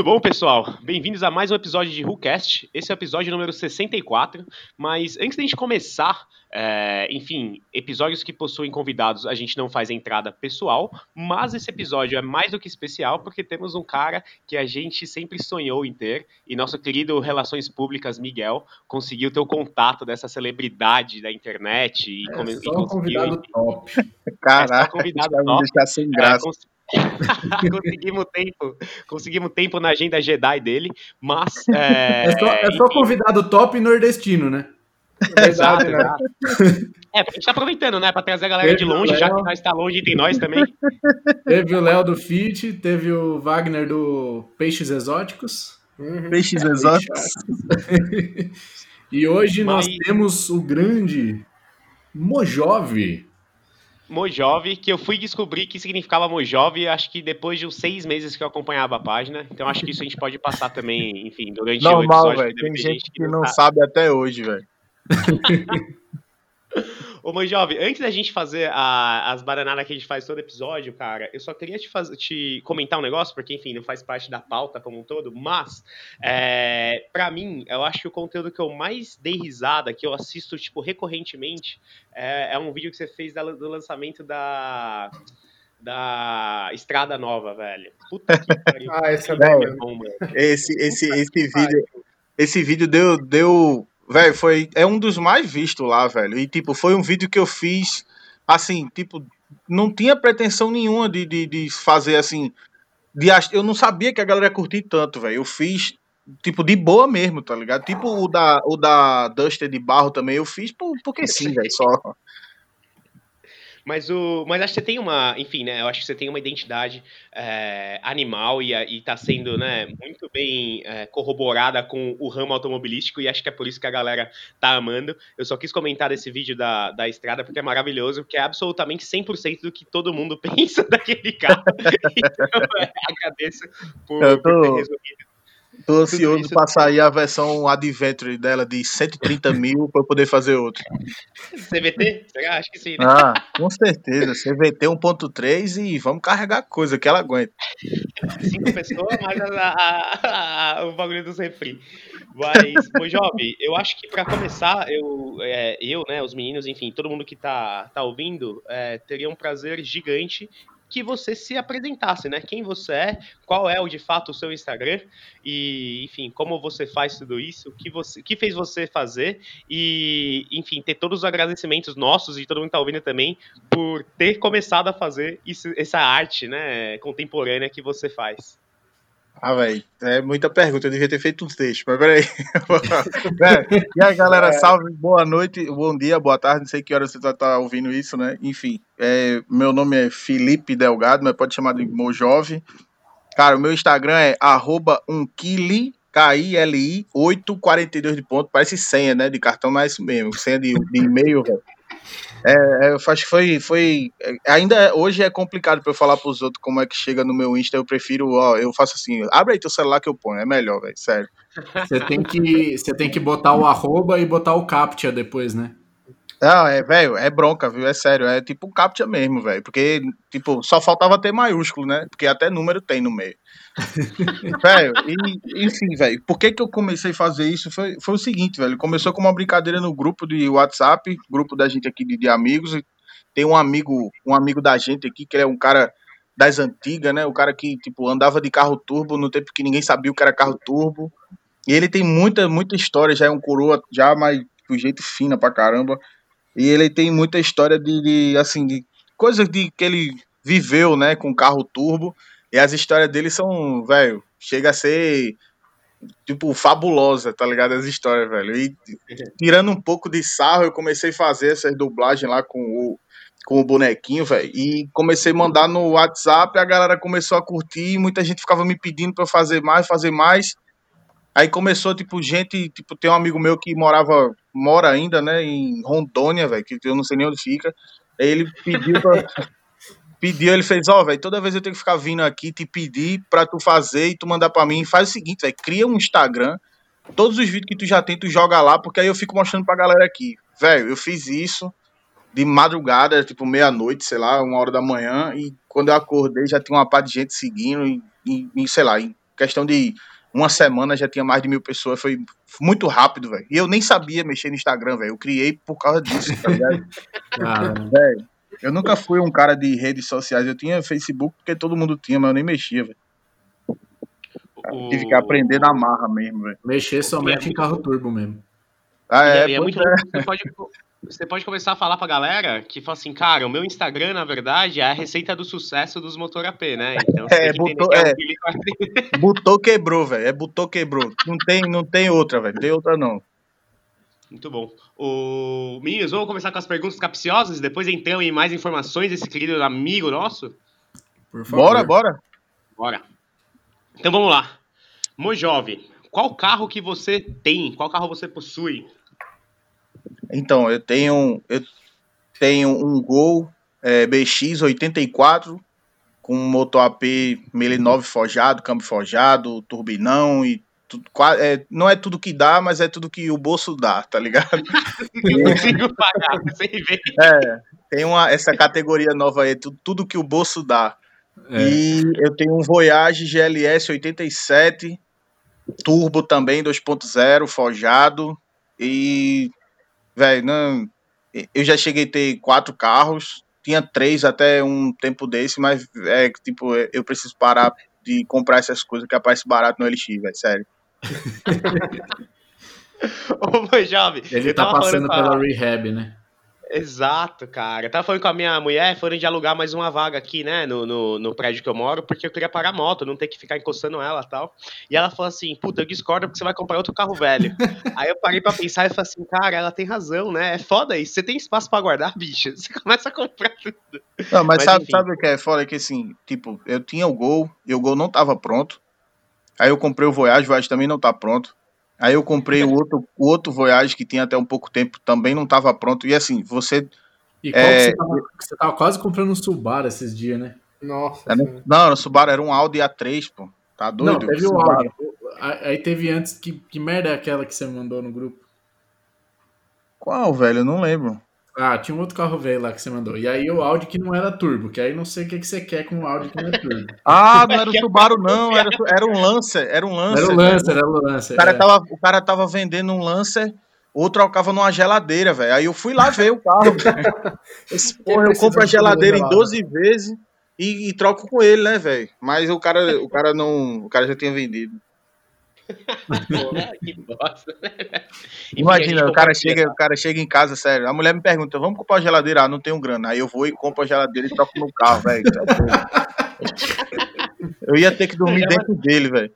Tudo bom, pessoal? Bem-vindos a mais um episódio de WhoCast. Esse é o episódio número 64. Mas antes da gente começar, é, enfim, episódios que possuem convidados, a gente não faz entrada pessoal, mas esse episódio é mais do que especial porque temos um cara que a gente sempre sonhou em ter e nosso querido Relações Públicas, Miguel, conseguiu ter o contato dessa celebridade da internet e, É come- só e um conseguiu. convidado top. Caraca, É só convidado me top. deixar sem É, graça. cons- conseguimimos tempo, conseguimos tempo na agenda Jedi dele, mas é, É só, é só convidado top nordestino, né? exato, né? exato. É, porque a gente tá aproveitando, né, pra trazer a galera de Teve o longe, já que nós tá longe de nós também. Teve o Léo do Fit, teve o Wagner do Peixes Exóticos. Peixes exóticos. E hoje nós Mas- temos o grande Mojove. Mojove, que eu fui descobrir que significava Mojove, acho que depois de uns seis meses que eu acompanhava a página, então acho que isso a gente pode passar também, enfim, durante o Normal, episódio. velho. que deve Tem gente que não sabe até hoje, velho. Ô, Mojove, antes da gente fazer a- as bananadas que a gente faz todo episódio, cara, eu só queria te, faz- te comentar um negócio, porque, enfim, não faz parte da pauta como um todo, mas, é, para mim, eu acho que o conteúdo que eu mais dei risada, que eu assisto, tipo, recorrentemente, é, é um vídeo que você fez da- do lançamento da, da Estrada Nova, velho. Puta que pariu. Ah, esse é bom mano. Esse, esse, esse vídeo, esse vídeo deu, deu, velho, foi, é um dos mais vistos lá, velho. E tipo, foi um vídeo que eu fiz, assim, tipo, não tinha pretensão nenhuma de, de, de fazer assim, de, eu não sabia que a galera ia curtir tanto, velho. Eu fiz tipo de boa mesmo, tá ligado? Tipo o da, o da Duster de barro também eu fiz por, porque sim, velho, só. Mas, o, mas acho que você tem uma, enfim, né? Eu acho que você tem uma identidade é, animal e, a- e tá sendo, né, muito bem é, corroborada com o ramo automobilístico e acho que é por isso que a galera tá amando. Eu só quis comentar desse vídeo da, da estrada porque é maravilhoso, porque é absolutamente 100% do que todo mundo pensa daquele carro. então, é, agradeço por, tô- por ter resolvido. Tô ansioso isso- pra sair a versão Adventure dela de 130 mil pra eu poder fazer outro. CVT? Será? Acho que sim, né? Ah, com certeza. CVT 1.3 e vamos carregar coisa que ela aguenta. cinco pessoas, mais a- a- a- o bagulho dos refri. Mas, Mojove, eu acho que pra começar, eu, é, eu, né, os meninos, enfim, todo mundo que tá, tá ouvindo, é, teria um prazer gigante que você se apresentasse, né? Quem você é, qual é o de fato o seu Instagram e, enfim, como você faz tudo isso, o que você, o que fez você fazer e, enfim, ter todos os agradecimentos nossos e todo mundo que tá ouvindo também por ter começado a fazer isso, essa arte, né, contemporânea que você faz. Ah, velho, é muita pergunta. Eu devia ter feito uns textos, mas peraí. É, e aí, galera, salve, boa noite, bom dia, boa tarde. Não sei que hora você vai estar ouvindo isso, né? Enfim, é, meu nome é Felipe Delgado, mas pode chamar de Mojove. Cara, o meu Instagram é arroba umkili, K-I-L-I, 842 de ponto. Parece senha, né? De cartão, mas é isso mesmo. Senha de, de e-mail, velho. É, é, eu acho que foi, foi. Ainda é- hoje é complicado pra eu falar pros outros como é que chega no meu Insta. Eu prefiro, ó, eu faço assim, abre aí teu celular que eu ponho. É melhor, velho, sério. Você tem que, você tem que botar o arroba e botar o captcha depois, né? Não, é, velho, é bronca, viu? É sério, é tipo um captcha mesmo, velho. Porque, tipo, só faltava ter maiúsculo, né? Porque até número tem no meio. velho, e, enfim, velho, por que que eu comecei a fazer isso? Foi, foi o seguinte, velho, começou com uma brincadeira no grupo de WhatsApp, grupo da gente aqui de, de amigos, tem um amigo, um amigo da gente aqui, que ele é um cara das antigas, né? O cara que, tipo, andava de carro turbo no tempo que ninguém sabia o que era carro turbo. E ele tem muita, muita história, já é um coroa, já, mas do jeito fina pra caramba. E ele tem muita história de, de, assim, de coisas de que ele viveu, né, com carro turbo. E as histórias dele são, velho, chega a ser tipo fabulosa, tá ligado? As histórias, velho. E tirando um pouco de sarro, eu comecei a fazer essas dublagens lá com o com o bonequinho, velho. E comecei a mandar no WhatsApp, a galera começou a curtir, muita gente ficava me pedindo pra eu fazer mais, fazer mais. Aí começou, tipo, gente, tipo, tem um amigo meu que morava, mora ainda, né, em Rondônia, velho, que eu não sei nem onde fica. Aí ele pediu pra, pediu, ele fez, ó, velho, toda vez eu tenho que ficar vindo aqui te pedir pra tu fazer e tu mandar pra mim. Faz o seguinte, velho, cria um Instagram, todos os vídeos que tu já tem, tu joga lá, porque aí eu fico mostrando pra galera aqui. Velho, eu fiz isso de madrugada, tipo meia-noite, sei lá, uma hora da manhã, e quando eu acordei já tinha uma par de gente seguindo, e, e sei lá, em questão de uma semana já tinha mais de mil pessoas, foi muito rápido, velho. E eu nem sabia mexer no Instagram, velho. Eu criei por causa disso, tá ligado? Ah, velho, eu nunca fui um cara de redes sociais. Eu tinha Facebook porque todo mundo tinha, mas eu nem mexia, velho. O- Tive que aprender na marra mesmo, velho. mexer somente em carro turbo mesmo. Ah, é, é, é muito louco. Você pode, você pode começar a falar pra galera que fala assim, cara, o meu Instagram, na verdade, é a receita do sucesso dos motor AP, né? Então É, botou- que é. Botou, quebrou, velho. É botou, quebrou. Não tem, não tem outra, velho. Tem outra, não. Muito bom. O Meninos, vamos começar com as perguntas capciosas e depois entramos em mais informações desse querido amigo nosso? Por favor. Bora, bora. Bora. Então vamos lá. Mojove, qual carro que você tem? Qual carro você possui? Então, eu tenho, eu tenho um Gol é, BX 84 com motor AP 1009 forjado, câmbio forjado, turbinão e tudo, é, não é tudo que dá, mas é tudo que o bolso dá, tá ligado? Eu consigo pagar, sem ver. É, tem uma, essa categoria nova aí, tudo, tudo que o bolso dá. É. E eu tenho um Voyage GLS 87, turbo também 2.0, forjado. E, velho, não. Eu já cheguei a ter quatro carros, tinha três até um tempo desse, mas é que, tipo, eu preciso parar de comprar essas coisas que aparece barato no LX, velho, sério. Ô, Mojove, Ele tá passando falando com a- pela rehab, né? Exato, cara. Eu tava falando com a minha mulher, foram de alugar mais uma vaga aqui, né, no, no, no prédio que eu moro, porque eu queria parar a moto, não ter que ficar encostando ela e tal. E ela falou assim, puta, eu discordo porque você vai comprar outro carro velho. Aí eu parei pra pensar e falei assim, cara, ela tem razão, né? É foda isso. Você tem espaço pra guardar, bicho? Você começa a comprar tudo. Não, mas, Mas, sabe, enfim. sabe o que é foda? Que assim, tipo, eu tinha o Gol e o Gol não tava pronto. Aí eu comprei o Voyage, o Voyage também não tá pronto. Aí eu comprei o outro, o outro Voyage que tinha até um pouco tempo, também não tava pronto. E assim, você. E qual É. que você tava, você tava quase comprando um Subaru esses dias, né? Nossa. Não, senhora. não, o Subaru era um Audi A3, pô. Tá doido? Não, teve o áudio. Aí teve antes, que, que merda é aquela que você mandou no grupo? Qual, velho? Eu não lembro. Ah, tinha um outro carro velho lá que você mandou. E aí o Audi que não era turbo, que aí não sei o que, que você quer com o Audi que não é turbo. Ah, não era o Subaru, não. Era, era um Lancer. Era um Lancer. Era velho. Lancer, era o Lancer. O cara, é. tava, o cara tava vendendo um Lancer, outro trocava numa geladeira, velho. Aí eu fui lá ver o carro. Esse, porra, eu compro a geladeira em gelado? 12 vezes e, e troco com ele, né, velho? Mas o cara, o cara não. O cara já tinha vendido. Que bosta. né? A Imagina, o cara, chega, o cara chega em casa, sério. A mulher me pergunta: vamos comprar uma geladeira? Ah, não tenho grana. Aí eu vou e compro a geladeira e troco no carro, velho. Eu ia ter que dormir dentro dele, velho.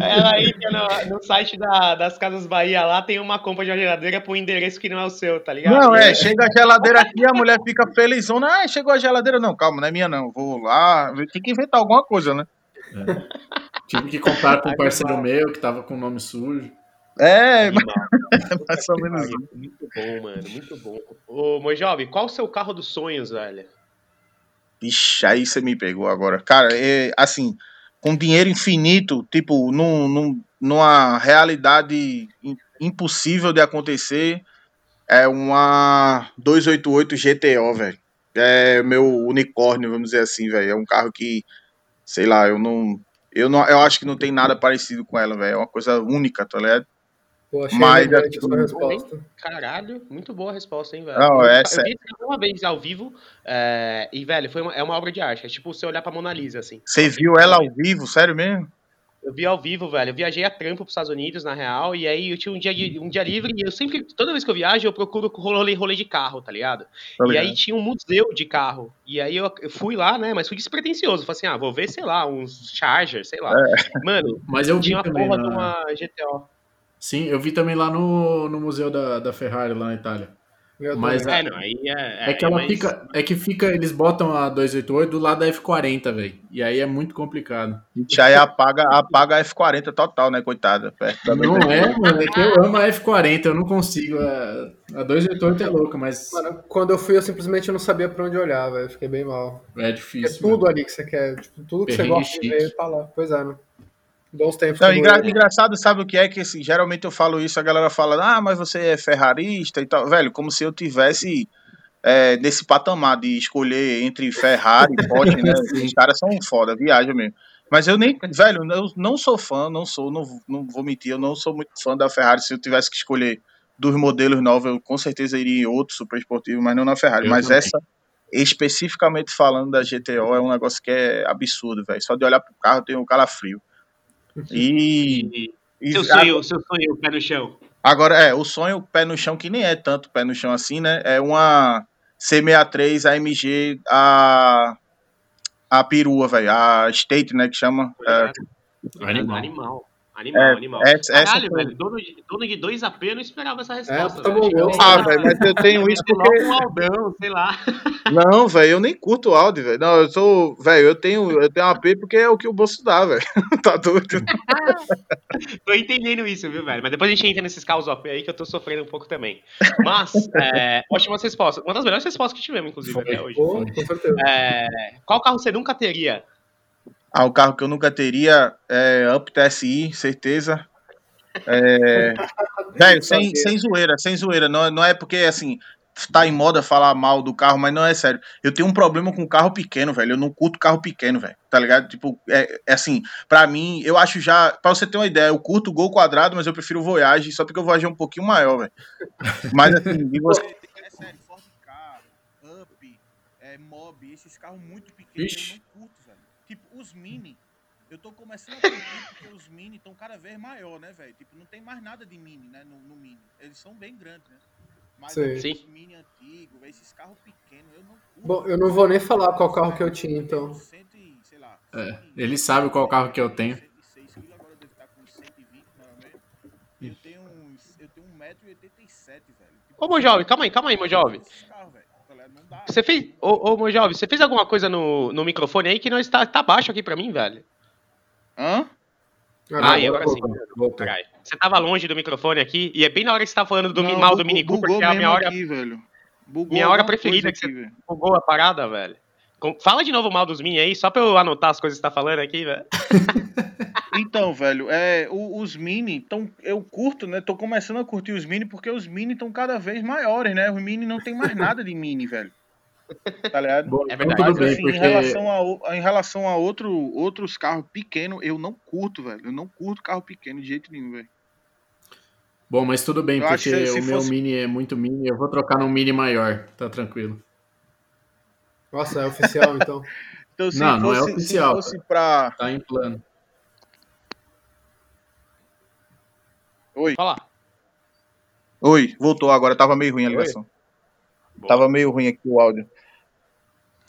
Ela entra no, no site da- das Casas Bahia lá, tem uma compra de uma geladeira pro endereço que não é o seu, tá ligado? Não, é, chega a geladeira aqui, a mulher fica felizona. Ah, chegou a geladeira. Não, calma, não é minha, não. Vou lá. Tem que inventar alguma coisa, né? Tive que comprar com um parceiro meu que tava com o nome sujo. É, mas mais ou menos isso. Muito bom, mano, muito bom. Ô, Mojove, qual o seu carro dos sonhos, velho? Ixi, aí você me pegou agora. Cara, é, assim, com dinheiro infinito, tipo, num, num, numa realidade im- impossível de acontecer, é uma 288 GTO, velho. É meu unicórnio, vamos dizer assim, velho. É um carro que, sei lá, eu não. Eu, não, eu acho que não tem nada parecido com ela, velho. É uma coisa única, tá ligado? Pô, achei Mas, elegante a sua resposta. Caralho, muito boa a resposta, hein, velho? Não, eu, é eu vi uma vez ao vivo, é, e, velho, foi uma- é uma obra de arte. É tipo você olhar pra Mona Lisa, assim. Você viu ela ao vivo, sério mesmo? Eu vi ao vivo, velho. Eu viajei a trampo pros Estados Unidos, na real, e aí eu tinha um dia, um dia livre, e eu sempre, toda vez que eu viajo, eu procuro rolê, rolê de carro, tá ligado? Tá E ligado? aí tinha um museu de carro. E aí eu, eu fui lá, né? Mas fui despretensioso. Falei assim, ah, vou ver, sei lá, uns Charger, sei lá. Mano, Mas eu vi tinha uma também. porra na- de uma GTO. Sim, eu vi também lá no, no museu da, da Ferrari, lá na Itália. Mas é, não, aí é, é, que ela fica, é que fica, eles botam a 288 do lado da F40, velho. E aí é muito complicado. E aí apaga, apaga a F40 total, né, coitada. Não é, mano, é que eu amo a F40, eu não consigo. A, a 288 é louca, mas. Mano, quando eu fui, eu simplesmente não sabia pra onde olhar, velho. Fiquei bem mal. É difícil. É tudo mano. ali que você quer. Tipo, tudo que Perrengue você gosta de ver tá lá. Pois é, né? Bons tempos. Não, engra engraçado, sabe o que é? Que assim, geralmente eu falo isso, a galera fala, ah, mas você é ferrarista e tal. Velho, como se eu tivesse é, nesse patamar de escolher entre Ferrari e Porsche, né? Os caras são foda, viagem mesmo. Mas eu nem, velho, eu não sou fã, não sou, não, não vou mentir, eu não sou muito fã da Ferrari. Se eu tivesse que escolher dos modelos novos, eu com certeza iria em outro super esportivo, mas não na Ferrari. Eu mas também. essa, especificamente falando da GTO, é um negócio que é absurdo, velho. Só de olhar pro carro tem um calafrio. E. e seu sonho, seu sonho, pé no chão. Agora, é, o sonho, pé no chão, que nem é tanto pé no chão assim, né? É uma C63 AMG, a. A perua, velho. A State, né? Que chama. É, animal. animal. Animal, é, animal. Essa, Caralho, essa velho, dono de, dono de dois AP, eu não esperava essa é, resposta. É, tá bom, ah, velho, mas eu tenho isso porque... um Aldão, sei lá. Não, velho, eu nem curto o Audi, velho. Não, eu sou... Velho, eu tenho, eu tenho AP porque é o que o bolso dá, velho. tá doido. tô entendendo isso, viu, velho? Mas depois a gente entra nesses carros AP aí que eu tô sofrendo um pouco também. Mas, é, ótimas respostas. Uma das melhores respostas que tivemos, inclusive, Foi. até hoje. Pô, com certeza. É, qual carro você nunca teria? Ah, o carro que eu nunca teria é Up TSI, certeza. É... Velho, sem, sem zoeira, sem zoeira. Não, não é porque, assim, tá em moda falar mal do carro, mas não é sério. Eu tenho um problema com carro pequeno, velho. Eu não curto carro pequeno, velho. Tá ligado? Tipo, é, é, assim, pra mim, eu acho já. Pra você ter uma ideia, eu curto Gol quadrado, mas eu prefiro Voyage, só porque o Voyage é um pouquinho maior, velho. Mas assim, e você. É sério, Ford Car, Up, é, Mob, esses carros muito pequenos, Ixi. eu não curto, Tipo, os mini, eu tô começando a curtir porque os mini estão cada vez maior, né, velho? Tipo, não tem mais nada de mini, né, no, no mini. Eles são bem grandes, né? Mas Sim. os mini antigos, esses carros pequenos, eu não curto. Bom, eu não vou nem falar qual carro que eu tinha, então. É, ele sabe qual carro que eu tenho. Eu tenho, eu tenho 1,87m, velho. Ô, meu jovem, calma aí, calma aí, meu jovem. Você fez. Ô, ô Mojove, você fez alguma coisa no, no microfone aí que não está tá baixo aqui pra mim, velho? Hã? Ah, ah agora sim. Você tava longe do microfone aqui e é bem na hora que você tá falando do não, mal do Mini Cooper, que é a minha hora. Aqui, velho. Bugou minha hora preferida que você bugou a parada, velho. Fala de novo mal dos Mini aí, só pra eu anotar as coisas que você tá falando aqui, velho. Então, velho, é, os mini, então eu curto, né? Tô começando a curtir os mini porque os mini estão cada vez maiores, né? Os mini não tem mais nada de mini, velho. Tá ligado? É verdade. Mas, bem, assim, porque... em relação, a, em relação a outro, outros carros pequenos, eu não curto, velho. Eu não curto carro pequeno de jeito nenhum, velho. Bom, mas tudo bem, eu porque o fosse... meu mini é muito mini, eu vou trocar num mini maior, tá tranquilo. Nossa, é oficial então? então não, fosse, não é oficial. Se fosse pra... Tá em plano. Oi. Fala. Oi, voltou agora, tava meio ruim a ligação. Oi. Tava meio ruim aqui o áudio.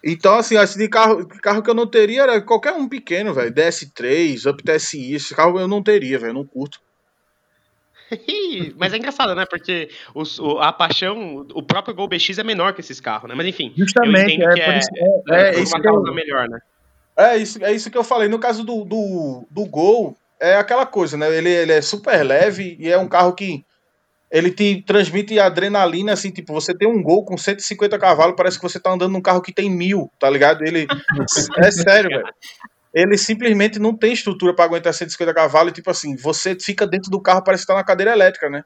Então, assim, assim, de carro, carro que eu não teria era qualquer um pequeno, velho. DS3, Up TSI, esse carro eu não teria, velho. Não curto. Mas é engraçado, né? Porque os, o, a paixão, o próprio Gol BX é menor que esses carros, né? Mas enfim, Justamente, eu é, que é, isso, é, é, é, isso uma causa eu, melhor, né? É isso, é isso que eu falei. No caso do, do, do Gol, é aquela coisa, né? Ele, ele é super leve e é um carro que ele te transmite adrenalina, assim, tipo, você tem um gol com 150 cavalos, parece que você tá andando num carro que tem mil, tá ligado? Ele. é sério, velho. Ele simplesmente não tem estrutura para aguentar 150 cavalos, e, tipo assim, você fica dentro do carro, parece que tá na cadeira elétrica, né?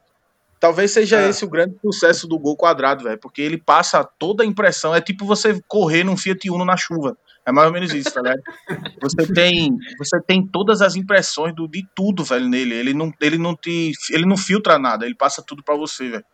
Talvez seja é. esse o grande sucesso do gol quadrado, velho, porque ele passa toda a impressão. É tipo você correr num Fiat Uno na chuva. É mais ou menos isso, tá ligado? Você tem, você tem todas as impressões do, de tudo, velho, nele. Ele não, ele não te, ele não filtra nada, ele passa tudo para você, velho.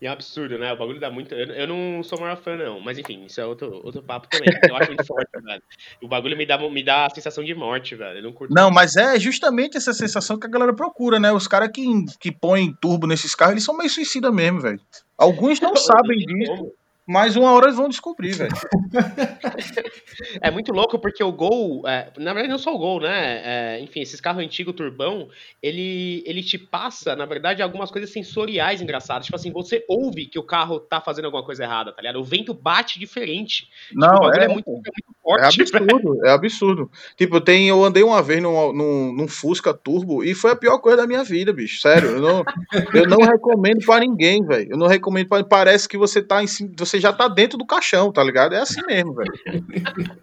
E é um absurdo, né? O bagulho dá muito. Eu, eu não sou maior fã, não. Mas enfim, isso é outro, outro papo também. Eu acho muito forte, velho. O bagulho me dá, me dá a sensação de morte, velho. Eu não curto. Não, mas é justamente essa sensação que a galera procura, né? Os caras que, que põem turbo nesses carros, eles são meio suicida mesmo, velho. Alguns não sabem disso. Mas uma hora eles vão descobrir, velho. é muito louco porque o Gol, é, na verdade não só o Gol, né? É, enfim, esses carros antigos turbão, ele, ele te passa, na verdade, algumas coisas sensoriais engraçadas. Tipo assim, você ouve que o carro tá fazendo alguma coisa errada, tá ligado? O vento bate diferente. Tipo, não, tipo, é, é, muito, é, muito, forte. É absurdo, é absurdo. Tipo, tem, eu andei uma vez num, num, num, Fusca Turbo e foi a pior coisa da minha vida, bicho. Sério, eu não, eu não recomendo para ninguém, velho. Eu não recomendo para Parece que você tá em cima. Você você já tá dentro do caixão, tá ligado? É assim mesmo, velho.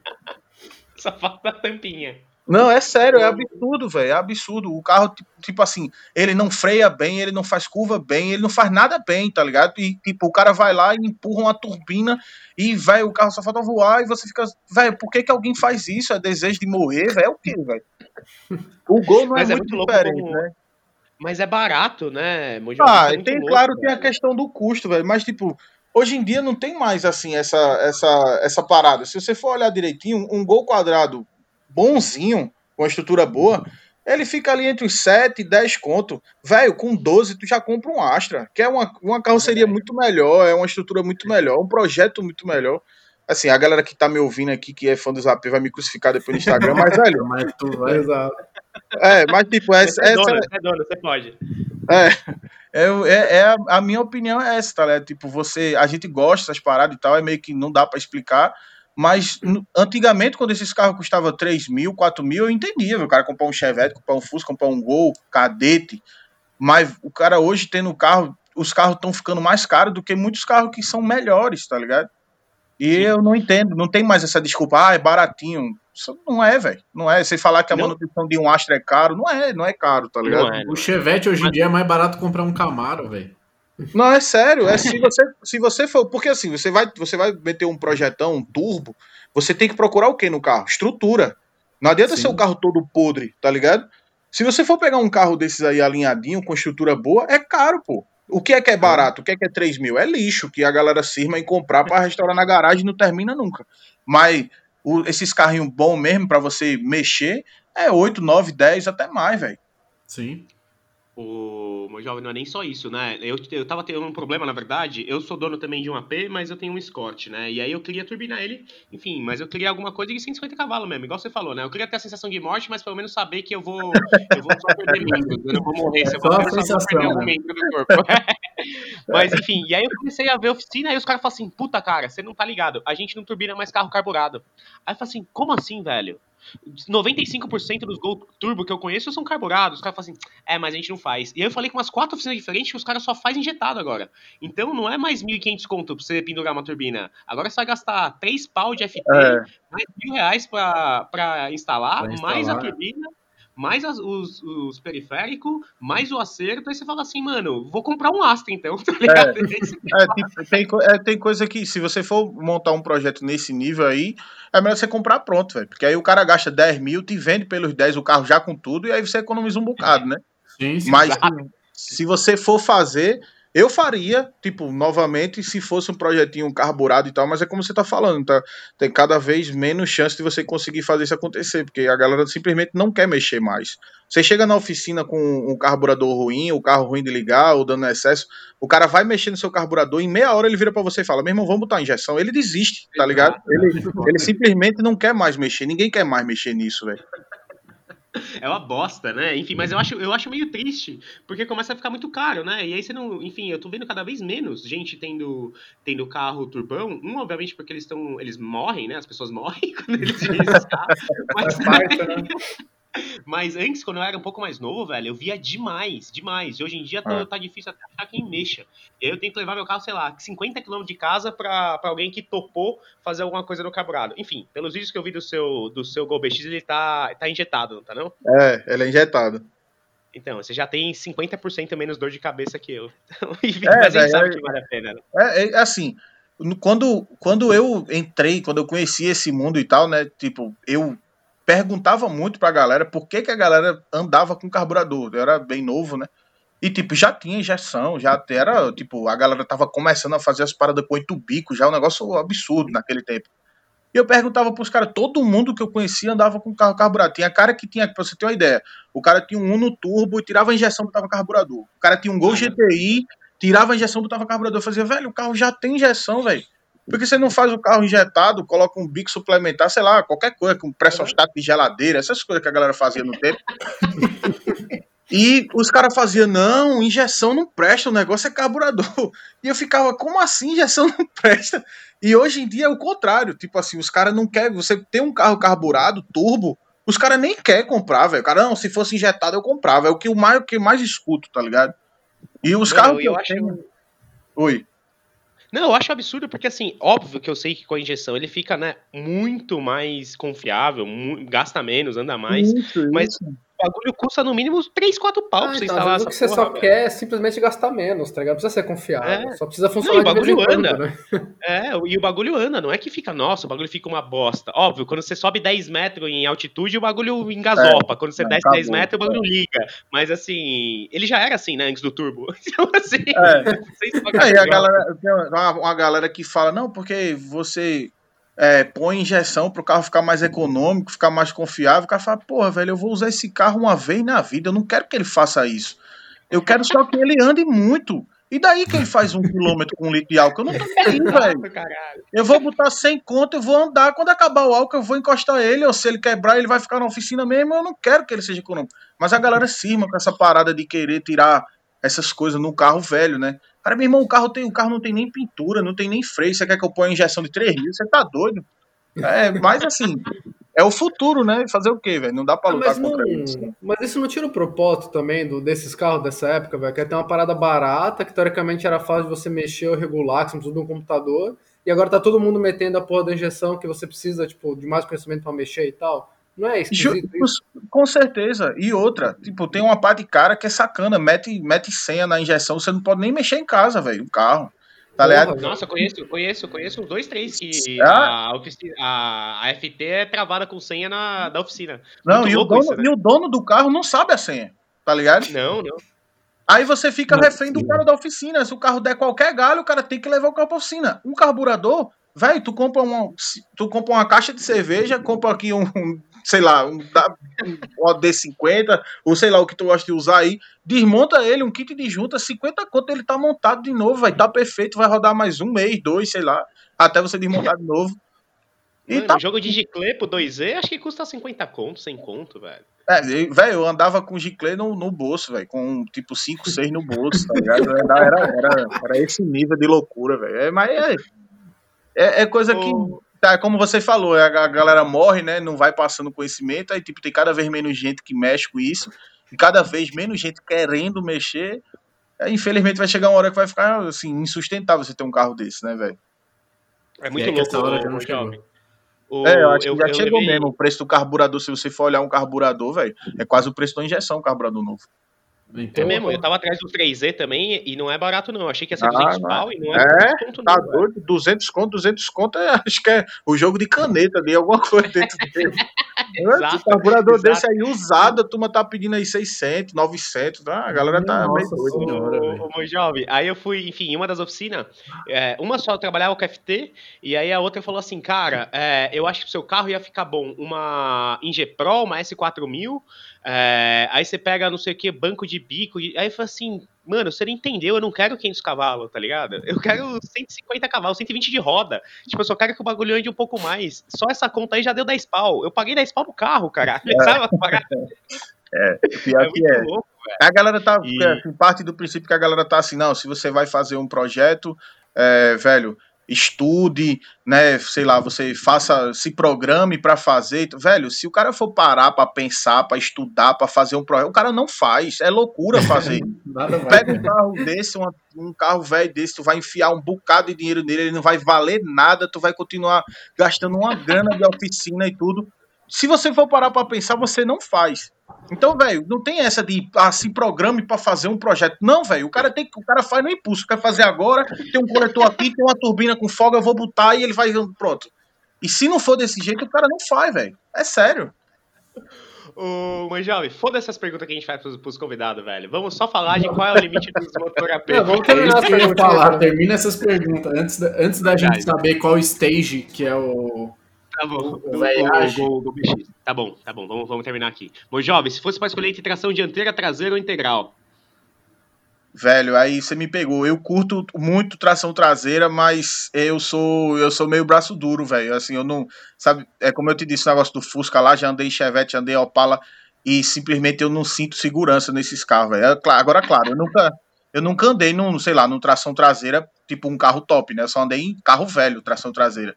Só falta a tampinha. Não, é sério, é absurdo, velho. É absurdo. O carro, tipo assim, ele não freia bem, ele não faz curva bem, ele não faz nada bem, tá ligado? E, tipo, o cara vai lá e empurra uma turbina e, velho, o carro só falta voar e você fica, velho, por que que alguém faz isso? É desejo de morrer, velho? É o quê, velho? O gol não é, é muito, muito diferente, como... né? Mas é barato, né? ah, é tem, louco, claro, velho. tem a questão do custo, velho. Mas, tipo, Hoje em dia não tem mais assim essa, essa, essa parada. Se você for olhar direitinho, um gol quadrado bonzinho, com a estrutura boa, ele fica ali entre os 7 e 10 conto. Velho, com 12 tu já compra um Astra, que é uma, uma carroceria muito melhor, é uma estrutura muito melhor, um projeto muito melhor. Assim, a galera que tá me ouvindo aqui, que é fã do Zap, vai me crucificar depois no Instagram, mas, velho. mas tu vai. Exato. É, mas tipo, essa. Você é dono, essa... é dono, você pode. É. É, é, é, a minha opinião é essa, tá? Ligado? Tipo, você, a gente gosta dessas paradas e tal, é meio que não dá para explicar, mas antigamente, quando esses carros custavam 3 mil, 4 mil, eu entendia, o cara comprar um Chevette, comprar um Fusca, comprar um Gol, Cadete, mas o cara hoje tendo carro, os carros estão ficando mais caros do que muitos carros que são melhores, tá ligado? E Sim. eu não entendo, não tem mais essa desculpa, ah, é baratinho. Isso não é, velho. Não é. Você falar que a não. manutenção de um Astra é caro, não é, não é caro, tá ligado? É, o Chevette hoje em dia é mais barato comprar um Camaro, velho. Não, é sério. É se você, se você for. Porque assim, você vai, você vai meter um projetão, um turbo, você tem que procurar o que no carro? Estrutura. Não adianta Sim. ser o carro todo podre, tá ligado? Se você for pegar um carro desses aí alinhadinho, com estrutura boa, é caro, pô. O que é que é barato? O que é que é 3 mil? É lixo que a galera cisma em comprar para restaurar na garagem e não termina nunca. Mas o, esses carrinhos bons mesmo para você mexer é 8, 9, 10, até mais, velho. Sim. O meu jovem não é nem só isso, né? Eu, eu tava tendo um problema, na verdade. Eu sou dono também de um AP, mas eu tenho um Escort, né? E aí eu queria turbinar ele, enfim, mas eu queria alguma coisa de 150 cavalos mesmo, igual você falou, né? Eu queria ter a sensação de morte, mas pelo menos saber que eu vou, eu vou só perder membros, eu não vou morrer, se eu vou só perder algum né? membro do corpo. mas enfim, e aí eu comecei a ver a oficina e os caras falam assim: puta cara, você não tá ligado, a gente não turbina mais carro carburado. Aí eu falo assim: como assim, velho? 95% dos Gol Turbo que eu conheço são carburados. Os caras falam assim, é, mas a gente não faz. E aí eu falei com umas quatro oficinas diferentes que os caras só fazem injetado agora. Então não é mais 1.500 conto pra você pendurar uma turbina. Agora você vai gastar 3 pau de FT, é. mais mil reais pra, pra instalar, pra instalar, mais a turbina mais as, os, os periféricos, mais o acerto, aí você fala assim, mano, vou comprar um Astra então, tá ligado? É, é, tipo, tem, é, tem coisa que, se você for montar um projeto nesse nível aí, é melhor você comprar pronto, velho, porque aí o cara gasta 10 mil, te vende pelos 10 o carro já com tudo, e aí você economiza um bocado, né? Sim, sim, Mas se você for fazer, eu faria, tipo, novamente, se fosse um projetinho carburado e tal, mas é como você tá falando, tá? Tem cada vez menos chance de você conseguir fazer isso acontecer, porque a galera simplesmente não quer mexer mais. Você chega na oficina com um carburador ruim, o carro ruim de ligar, ou dando excesso, o cara vai mexer no seu carburador, em meia hora ele vira para você e fala: meu irmão, vamos botar injeção. Ele desiste, tá ligado? Ele, ele simplesmente não quer mais mexer, ninguém quer mais mexer nisso, velho é uma bosta, né? Enfim, mas eu acho, eu acho meio triste, porque começa a ficar muito caro, né? E aí você não. Enfim, eu tô vendo cada vez menos gente tendo, tendo carro turbão. Um, obviamente, porque eles estão. Eles morrem, né? As pessoas morrem quando eles dizem isso. Mas, né? Mas antes, quando eu era um pouco mais novo, velho, eu via demais, demais. E hoje em dia tá, é. tá difícil até achar quem mexa. E aí eu tenho que levar meu carro, sei lá, 50 km de casa pra, pra alguém que topou fazer alguma coisa no carburado. Enfim, pelos vídeos que eu vi do seu, do seu Gol BX, ele tá, tá injetado, não tá não? É, ele é injetado. Então, você já tem 50% menos dor de cabeça que eu. Enfim, é, mas a gente sabe é, que vale a pena. Né? É, é, assim, quando, quando eu entrei, quando eu conheci esse mundo e tal, né, tipo, eu perguntava muito pra galera por que, que a galera andava com carburador. Eu era bem novo, né? E, tipo, já tinha injeção, já era, tipo, a galera tava começando a fazer as paradas com oito bicos, já um negócio absurdo naquele tempo. E eu perguntava pros caras, todo mundo que eu conhecia andava com carro carburado. Tinha cara que tinha, pra você ter uma ideia, o cara tinha um Uno Turbo e tirava a injeção, botava carburador. O cara tinha um Gol GTI, tirava a injeção, botava carburador. Eu fazia, velho, o carro já tem injeção, velho. Por que você não faz o carro injetado, coloca um bico suplementar, sei lá, qualquer coisa, com pré-stato de geladeira, essas coisas que a galera fazia no tempo. E os caras faziam, não, injeção não presta, o negócio é carburador. E eu ficava, como assim injeção não presta? E hoje em dia é o contrário, tipo assim, os caras não querem, você tem um carro carburado, turbo, os caras nem querem comprar, velho. Cara, não, se fosse injetado eu comprava. É o que eu mais, o que mais escuto, tá ligado? E os carros. Eu, eu acho... Tenho... Oi. Não, eu acho absurdo porque, assim, óbvio que eu sei que com a injeção ele fica, né, muito mais confiável, muito, gasta menos, anda mais. Isso, mas isso bagulho custa no mínimo 3, 4 pau ah, pra você então, instalar essa que você só velho. quer é simplesmente gastar menos, tá ligado? Não precisa ser confiável. É. Só precisa funcionar não, o bagulho anda. Quando, né? É, e o bagulho anda, não é que fica, nossa, o bagulho fica uma bosta. Óbvio, quando você sobe 10 metros em altitude, o bagulho engasopa. É, quando você desce 10 metros, o bagulho liga. Mas assim, ele já era assim, né, antes do turbo. Então, assim. É. Aí a galera, tem uma, uma galera que fala, não, porque você é, põe injeção para o carro ficar mais econômico, ficar mais confiável. O cara fala, porra, velho, eu vou usar esse carro uma vez na vida, eu não quero que ele faça isso. Eu quero só que ele ande muito. E daí que ele faz um quilômetro com um litro de álcool? Eu não tô querendo, velho. Eu vou botar 100 conto, eu vou andar. Quando acabar o álcool, eu vou encostar ele. Ou se ele quebrar, ele vai ficar na oficina mesmo. Eu não quero que ele seja econômico. Mas a galera cisma com essa parada de querer tirar essas coisas no carro velho, né? Cara, meu irmão, o carro, tem, o carro não tem nem pintura, não tem nem freio. Você quer que eu ponha injeção de 3 mil? Você tá doido? É, mas assim, é o futuro, né? Fazer o quê, velho? Não dá pra ah, lutar ah, contra não, isso. Né? Mas isso não tira o propósito também do, desses carros dessa época, velho? Que é ter uma parada barata, que teoricamente era fácil de você mexer ou regular, que você precisa de um computador. E agora tá todo mundo metendo a porra da injeção que você precisa, tipo, de mais conhecimento para mexer e tal. Não é esquisito isso? Com certeza. E outra, tipo, tem uma parte de cara que é sacana, mete, mete senha na injeção, você não pode nem mexer em casa, velho, o carro. Tá ligado? Nossa, eu conheço, conheço, conheço uns dois, três que ah. a, oficina, a, a, FT é travada com senha na, da oficina. Não, e o, dono, isso, né? e o dono do carro não sabe a senha, tá ligado? Não, não. Aí você fica não, refém do cara da oficina. Se o carro der qualquer galho, o cara tem que levar o carro pra oficina. Um carburador, velho, tu compra uma, tu compra uma caixa de cerveja, compra aqui um, sei lá, um, um D50, ou sei lá o que tu gosta de usar aí, desmonta ele, um kit de junta, 50 conto ele tá montado de novo, vai tá perfeito, vai rodar mais um mês, dois, sei lá, até você desmontar de novo. E Mano, tá... jogo de Giclê pro 2Z, acho que custa 50 conto, 100 conto, velho. É, velho, eu andava com Giclê no, no bolso, velho, com tipo 5, 6 no bolso, tá ligado? Era, era, era, esse nível de loucura, velho. É, mas é, é, é coisa que tá, como você falou, a, a galera morre, né? Não vai passando conhecimento, aí tipo, tem cada vez menos gente que mexe com isso, e cada vez menos gente querendo mexer. Aí, infelizmente vai chegar uma hora que vai ficar assim, insustentável você ter um carro desse, né, velho? É muito é louco, essa hora chegou. O, é, eu acho que já eu chegou levei... mesmo. O preço do carburador, se você for olhar um carburador, velho, é quase o preço da injeção, um carburador novo. Então, é mesmo, eu tava atrás do 3Z também e não é barato não, eu achei que ia ser 200 ah, pau e não é, é conto tá não. doido, 200 conto, 200 conto, é, acho que é o jogo de caneta ali, alguma coisa dentro dele. exato, o carburador exato. desse aí usado, a turma tá pedindo aí 600, 900, tá? a galera tá Nossa, meio doida. Ô, jovem, aí eu fui, enfim, em uma das oficinas, é, uma só trabalhava com FT e aí a outra falou assim, cara, é, eu acho que o seu carro ia ficar bom, uma Inge Pro, uma S4000, é, aí você pega não sei o que, banco de bico, e aí fala assim, mano, você não entendeu, eu não quero 500 cavalos, tá ligado? Eu quero 150 cavalos, 120 de roda. Tipo, eu só quero que o bagulho ande um pouco mais. Só essa conta aí já deu 10 pau. Eu paguei 10 pau no carro, cara. É, é pior é que é. Louco, a galera tá, e... assim, parte do princípio que a galera tá assim, não, se você vai fazer um projeto, é, velho, estude, né, sei lá, você faça, se programe para fazer, velho, se o cara for parar para pensar, para estudar, para fazer um projeto, o cara não faz, é loucura fazer. Pega um carro desse, uma, um carro velho desse, tu vai enfiar um bocado de dinheiro nele, ele não vai valer nada, tu vai continuar gastando uma grana de oficina e tudo. Se você for parar para pensar, você não faz. Então, velho, não tem essa de assim programe para fazer um projeto. Não, velho, o cara tem o cara faz no impulso, quer fazer agora, tem um coletor aqui, tem uma turbina com folga, eu vou botar e ele vai pronto. E se não for desse jeito, o cara não faz, velho. É sério. Ô, Manjove, foda essas perguntas que a gente faz pros, pros convidados, velho. Vamos só falar de qual é o limite dos motor AP. Vamos terminar é isso falar. Termina essas perguntas. Antes da, antes da gente saber qual stage que é o Tá bom. O, o, tá bom, tá bom. Vamos, vamos terminar aqui. Mojob, se fosse para escolher entre tração dianteira, traseira ou integral? Velho, aí você me pegou. Eu curto muito tração traseira, mas eu sou eu sou meio braço duro, velho. Assim, eu não, sabe, é como eu te disse o negócio do Fusca lá, já andei em Chevette, andei em Opala e simplesmente eu não sinto segurança nesses carros, velho. É agora claro, eu nunca eu nunca andei num, sei lá, num tração traseira, tipo um carro top, né? Eu só andei em carro velho, tração traseira.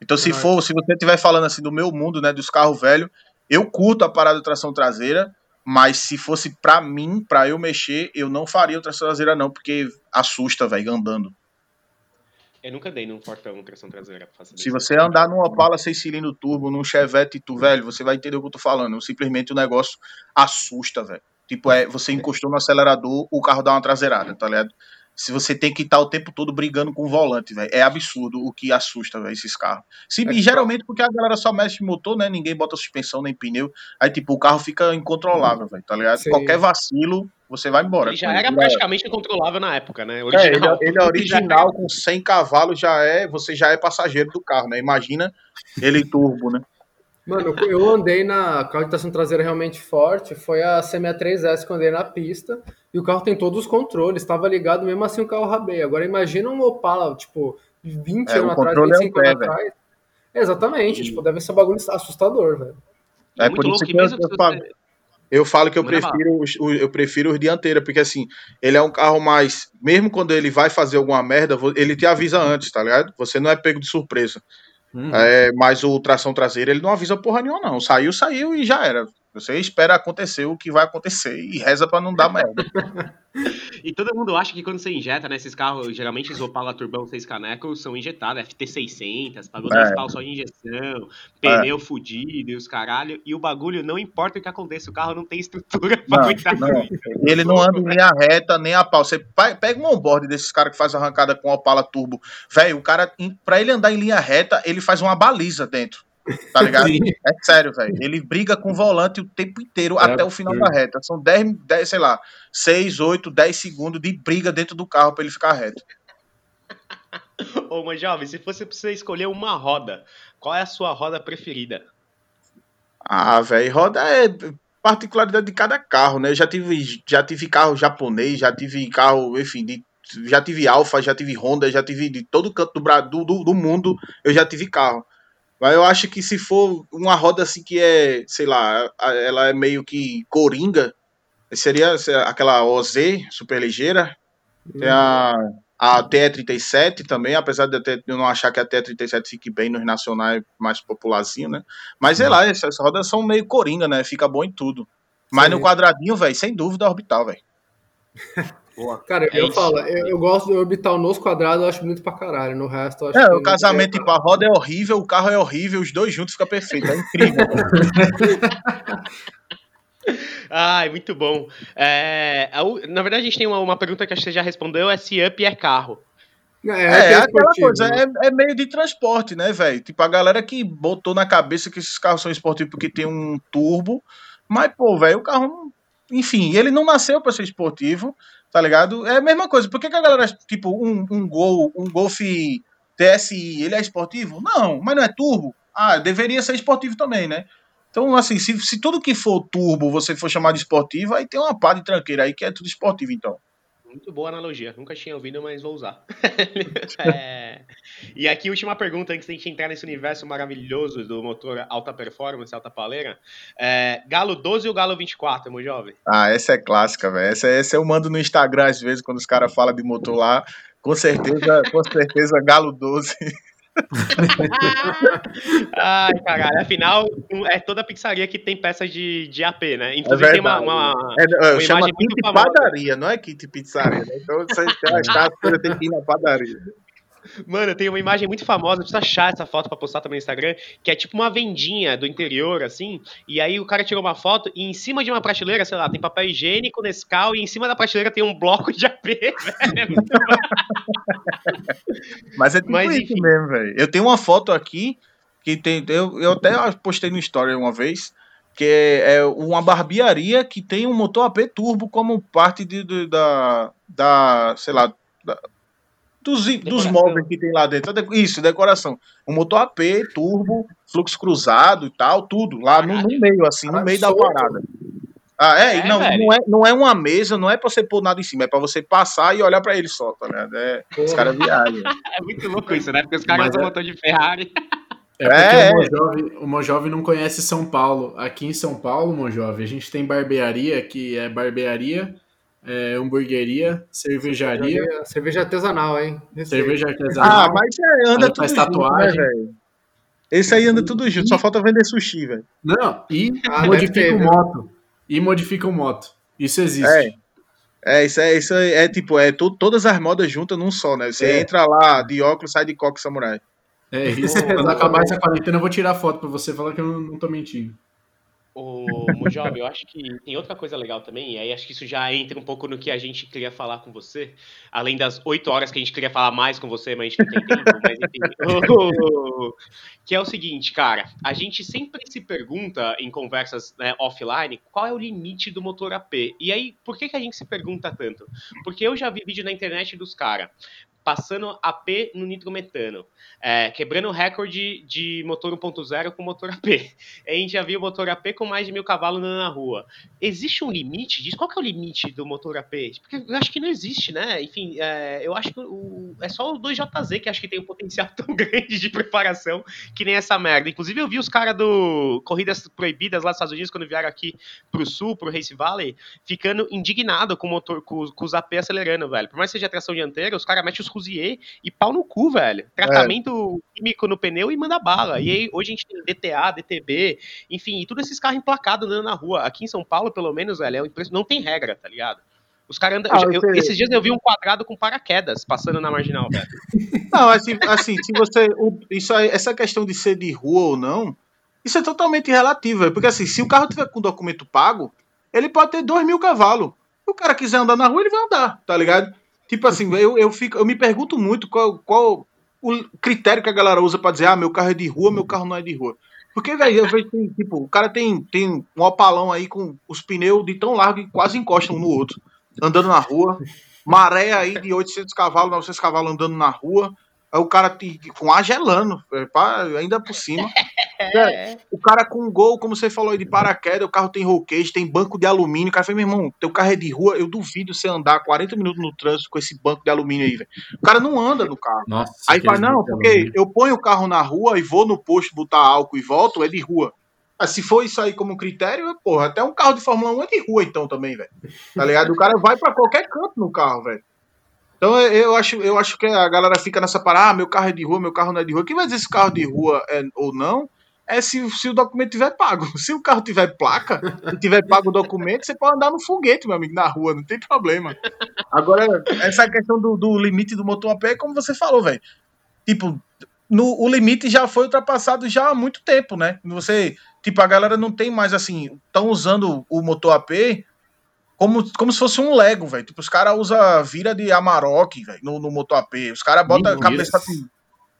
Então, se for, se você estiver falando assim do meu mundo, né, dos carros velhos, eu curto a parada de tração traseira, mas se fosse para mim, para eu mexer, eu não faria o tração traseira não, porque assusta, velho, andando. Eu nunca dei num Fortão tração traseira. Se você andar num Opala 6 cilindro turbo, num Chevette, tu, velho, você vai entender o que eu tô falando. Simplesmente o negócio assusta, velho. Tipo, é, você encostou no acelerador, o carro dá uma traseirada, tá ligado? Se você tem que estar o tempo todo brigando com o volante, velho. É absurdo o que assusta, velho, esses carros. Se, é geralmente porque a galera só mexe motor, né? Ninguém bota suspensão nem pneu. Aí, tipo, o carro fica incontrolável, velho, tá ligado? Sim. Qualquer vacilo, você vai embora. Ele já era praticamente incontrolável na época, né? Original. É, ele, ele é original, com 100 cavalos, já é, você já é passageiro do carro, né? Imagina ele turbo, né? Mano, eu andei na carro de tração traseira realmente forte, foi a C63S que eu andei na pista, e o carro tem todos os controles, estava ligado mesmo assim o carro rabei. Agora imagina um Opala, tipo, 20 é, anos atrás, 25 é um anos atrás. É, exatamente, e... tipo, deve ser um bagulho assustador, velho. É, é por isso que eu, eu, falo, eu falo que eu prefiro, os, eu prefiro os dianteiros, porque assim, ele é um carro mais. Mesmo quando ele vai fazer alguma merda, ele te avisa antes, tá ligado? Você não é pego de surpresa. Uhum. É, mas o tração traseira ele não avisa porra nenhuma, não. Saiu, saiu e já era. Você espera acontecer o que vai acontecer e reza para não dar merda. e todo mundo acha que quando você injeta nesses né, carros, geralmente os Opala Turbão 6 canecos são injetados, FT600, pagou dois é. pau só de injeção, pneu é. fudido e os caralho, e o bagulho não importa o que aconteça, o carro não tem estrutura pra aguentar Ele não anda em linha reta, nem a pau. Você pega um onboard desses caras que faz arrancada com Opala Turbo, velho, o cara, pra ele andar em linha reta, ele faz uma baliza dentro. Tá ligado? Sim. É sério, velho. Ele briga com o volante o tempo inteiro é até o final da reta. São 10, 10, sei lá, 6, 8, 10 segundos de briga dentro do carro para ele ficar reto. Ô, mas jovem, se fosse pra você escolher uma roda, qual é a sua roda preferida? Ah, velho, roda é particularidade de cada carro, né? Eu já tive, já tive carro japonês, já tive carro, enfim, de, já tive Alfa, já tive Honda, já tive de todo canto do, do, do mundo, eu já tive carro. Mas eu acho que se for uma roda assim que é, sei lá, ela é meio que coringa, seria aquela OZ super ligeira. Tem a, a TE37 também, apesar de eu não achar que a TE37 fique bem nos nacionais mais popularzinho, né? Mas sei lá, essas rodas são meio coringa, né? Fica bom em tudo. Mas Sim. no quadradinho, velho, sem dúvida, orbital, velho. Boa. Cara, é eu isso. falo, eu, eu, gosto do orbital nos quadrados, eu acho bonito pra caralho. No resto, eu acho É, o casamento, tipo, a roda é horrível, o carro é horrível, os dois juntos fica perfeito. É incrível. Ai, muito bom. É, na verdade, a gente tem uma, uma, pergunta que acho que você já respondeu: é se up é carro. É, é, é aquela coisa, né? é, é, meio de transporte, né, velho? Tipo, a galera que botou na cabeça que esses carros são esportivos porque tem um turbo, mas, pô, velho, o carro, enfim, ele não nasceu para ser esportivo, tá ligado? É a mesma coisa. Por que, que a galera, tipo, um, um Gol, um Golf TSI, ele é esportivo? Não, mas não é turbo? Ah, deveria ser esportivo também, né? Então, assim, se, se tudo que for turbo você for chamar de esportivo, aí tem uma pá de tranqueira aí que é tudo esportivo, então. Muito boa analogia. Nunca tinha ouvido, mas vou usar. é... E aqui, última pergunta, antes de a gente entrar nesse universo maravilhoso do motor alta performance, alta paleira. É... Galo 12 ou Galo 24, meu jovem? Ah, essa é clássica, velho. Essa, essa eu mando no Instagram às vezes, quando os caras falam de motor lá. Com certeza, com certeza, Galo 12. Ai, caralho. Afinal, é toda pizzaria que tem peças de, de AP, né? Inclusive é tem uma, uma, é, uma chama kit padaria, não é kit pizzaria. Né? Então você que tem que ir na padaria. Mano, tem uma imagem muito famosa, precisa achar essa foto pra postar também no Instagram, que é tipo uma vendinha do interior, assim, e aí o cara tirou uma foto e em cima de uma prateleira, sei lá, tem papel higiênico, Nescau, e em cima da prateleira tem um bloco de AP, velho. Mas é tipo Mas, isso enfim. mesmo, velho. Eu tenho uma foto aqui, que tem, eu, eu até postei no Story uma vez, que é, é uma barbearia que tem um motor AP turbo como parte de, de da, da, sei lá, da, dos, dos móveis que tem lá dentro. Isso, decoração. Um motor AP, turbo, fluxo cruzado e tal, tudo. Lá no, no meio, assim, no meio da parada. Ah, é? é não, não, é, não é uma mesa, não é pra você pôr nada em cima, é pra você passar e olhar pra ele só, tá ligado? É, os caras viajam. é muito louco isso, né? Porque os caras são é... motor de Ferrari. É porque é, o, Mojove, o Mojove não conhece São Paulo. Aqui em São Paulo, Mojove, a gente tem barbearia, que é barbearia, é, hamburgueria, cervejaria. Cerveja artesanal, hein? cerveja artesanal. Ah, mas é, anda tudo tatuagem. Junto, né, Esse aí anda tudo junto, só falta vender sushi, velho. Não, e ah, modifica o moto. E modifica o moto. Isso existe. É. É, isso é, isso é, é tipo, é to, todas as modas juntas num só, né? Você é. entra lá de óculos, sai de coque samurai. É isso. Quando acabar essa quarentena, eu vou tirar foto pra você falar que eu não, não tô mentindo. O Mojob, eu acho que tem outra coisa legal também, e aí acho que isso já entra um pouco no que a gente queria falar com você, além das oito horas que a gente queria falar mais com você, mas a gente não tem tempo, mas enfim. que é o seguinte, cara, a gente sempre se pergunta em conversas né, offline qual é o limite do motor AP. E aí, por que, que a gente se pergunta tanto? Porque eu já vi vídeo na internet dos caras passando AP no nitrometano, é, quebrando o recorde de motor 1.0 com motor AP. A gente já viu motor AP com mais de mil cavalos na rua. Existe um limite disso? Qual que é o limite do motor AP? Porque eu acho que não existe, né? Enfim, é, eu acho que o, é só o 2JZ que acho que tem um potencial tão grande de preparação que nem essa merda. Inclusive, eu vi os caras do Corridas Proibidas lá dos Estados Unidos, quando vieram aqui pro sul, pro Race Valley, ficando indignado com o motor, com, com os AP acelerando, velho. Por mais que seja tração dianteira, os caras metem os E pau no cu, velho. Tratamento é. químico no pneu e manda bala. E aí, hoje a gente tem DTA, DTB, enfim, e todos esses carros emplacados andando na rua. Aqui em São Paulo, pelo menos, velho, é um não tem regra, tá ligado? Os caras andam. Ah, esses dias eu vi um quadrado com paraquedas passando na marginal, velho. Não, assim, assim se você. Isso aí, essa questão de ser de rua ou não, isso é totalmente relativo, velho. Porque assim, se o carro tiver com documento pago, ele pode ter 2 mil cavalos. Se o cara quiser andar na rua, ele vai andar, tá ligado? Tipo assim, eu, eu, fico, eu me pergunto muito qual, qual o critério que a galera usa para dizer, ah, meu carro é de rua, meu carro não é de rua. Porque, velho, eu vejo tipo, o cara tem, tem um opalão aí com os pneus de tão largo que quase encostam um no outro, andando na rua. Maré aí de 800 cavalos, 900 cavalos andando na rua. Aí o cara com ar gelando, ainda por cima. É, o cara com gol, como você falou aí, de paraquedas, o carro tem roquete, tem banco de alumínio. O cara falou, meu irmão, teu carro é de rua, eu duvido você andar 40 minutos no trânsito com esse banco de alumínio aí, velho. O cara não anda no carro. Nossa, aí fala, não, porque eu ponho o carro na rua e vou no posto botar álcool e volto, é de rua. Mas se for isso aí como critério, porra, até um carro de Fórmula 1 é de rua então também, velho. Tá ligado? O cara vai para qualquer canto no carro, velho. Então eu acho, eu acho que a galera fica nessa parada, ah, meu carro é de rua, meu carro não é de rua. Quem vai dizer se carro de rua é ou não é se, se o documento tiver pago. Se o carro tiver placa e tiver pago o documento, você pode andar no foguete, meu amigo, na rua, não tem problema. Agora, essa questão do, do limite do motor a pé, como você falou, velho. Tipo, no, o limite já foi ultrapassado já há muito tempo, né? Você, tipo, a galera não tem mais assim, estão usando o motor AP como, como se fosse um Lego, velho. Tipo, os caras usam vira de Amarok, velho, no, no motor AP. Os caras botam cabeça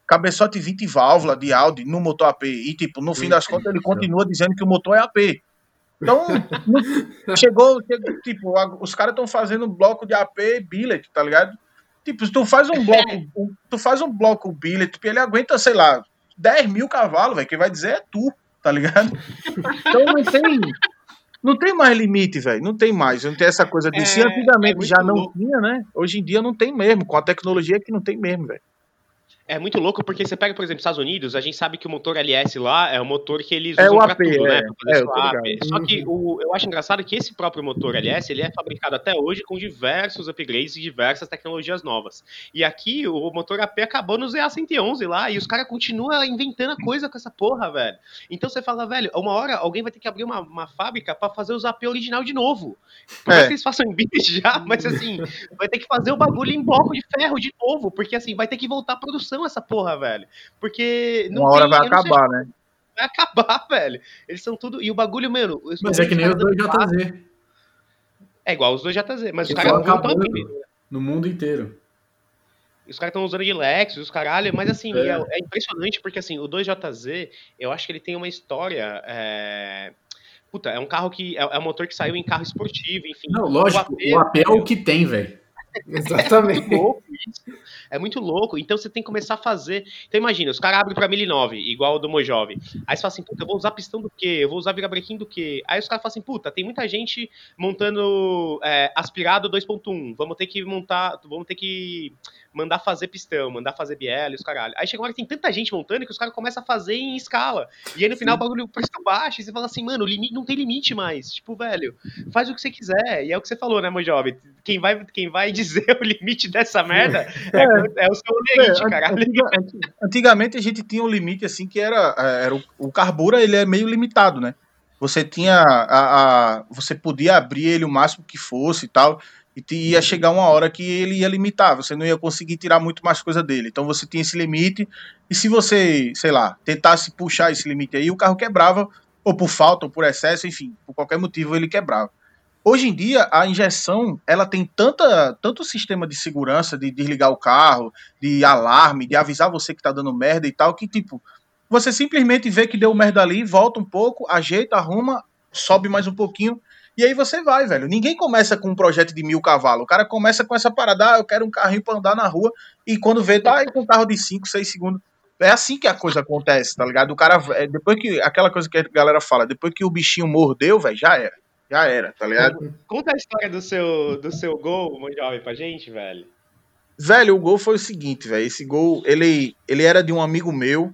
cabeçote 20 válvula de Audi no motor AP. E, tipo, no fim das contas, ele continua dizendo que o motor é AP. Então, chegou, chegou, tipo, os caras estão fazendo um bloco de AP billet, tá ligado? Tipo, se tu faz um bloco, um, tu faz um bloco billet, tipo, ele aguenta, sei lá, 10 mil cavalos, velho. Quem vai dizer é tu, tá ligado? Então não tem. Não tem mais limite, velho. Não tem mais. Não tem essa coisa de. É, se antigamente é já não louco. tinha, né? Hoje em dia não tem mesmo. Com a tecnologia que não tem mesmo, velho. É muito louco porque você pega, por exemplo, Estados Unidos, a gente sabe que o motor LS lá é o motor que eles é usam para tudo, né? é. né? É, AP. Só que o, eu acho engraçado que esse próprio motor LS ele é fabricado até hoje com diversos upgrades e diversas tecnologias novas. E aqui o motor AP acabou no ZA111 lá e os caras continuam inventando coisa com essa porra, velho. Então você fala, velho, uma hora alguém vai ter que abrir uma, uma fábrica para fazer os AP original de novo. Por mais é. que eles façam em bit já, mas assim, vai ter que fazer o bagulho em bloco de ferro de novo, porque assim, vai ter que voltar a produção essa porra, velho. Porque. Uma hora vai acabar, sei, né? Vai acabar, velho. Eles são tudo. E o bagulho, mano. Mas é que nem os dois JZ. É igual os dois JZ, mas os caras não estão No mundo inteiro. Os caras estão usando de Lexus, os caralho, mas assim, é. É, é. impressionante porque assim, o 2JZ, eu acho que ele tem uma história. É... Puta, é um carro que. É, é um motor que saiu em carro esportivo, enfim. Não, lógico, o AP, o AP é o que tem, velho. Exatamente. É muito louco isso. É muito louco. Então você tem que começar a fazer. Então imagina, os caras abrem pra 1009, igual o do Mojove. Aí você fala assim, puta, eu vou usar pistão do quê? Eu vou usar virabrequim do quê? Aí os caras falam assim, puta, tem muita gente montando é, aspirado 2.1. Vamos ter que montar, vamos ter que mandar fazer pistão, mandar fazer biela e os caralho. Aí chega uma hora que tem tanta gente montando que os caras começam a fazer em escala. E aí no final Sim. o bagulho preço baixo e você fala assim, mano, limite, não tem limite mais. Tipo, velho, faz o que você quiser. E é o que você falou, né, meu jovem? Quem vai, quem vai dizer o limite dessa merda é, é, é o seu limite, é, caralho. Antigamente a gente tinha um limite assim que era, é, era o, o carbura, ele é meio limitado, né? Você tinha a, a, você podia abrir ele o máximo que fosse e tal e ia chegar uma hora que ele ia limitar, você não ia conseguir tirar muito mais coisa dele. Então você tinha esse limite, e se você, sei lá, tentasse puxar esse limite aí, o carro quebrava, ou por falta, ou por excesso, enfim, por qualquer motivo ele quebrava. Hoje em dia, a injeção, ela tem tanta, tanto sistema de segurança, de desligar o carro, de alarme, de avisar você que tá dando merda e tal, que tipo, você simplesmente vê que deu merda ali, volta um pouco, ajeita, arruma, sobe mais um pouquinho, e aí você vai, velho. Ninguém começa com um projeto de mil cavalos. O cara começa com essa parada, ah, eu quero um carrinho pra andar na rua, e quando vê, tá aí com um carro de 5, 6 segundos. É assim que a coisa acontece, tá ligado? O cara, é, depois que, aquela coisa que a galera fala, depois que o bichinho mordeu, velho, já era. Já era, tá ligado? Conta a história do seu, do seu gol, jovem, pra gente, velho. Velho, o gol foi o seguinte, velho. Esse gol, ele, ele era de um amigo meu.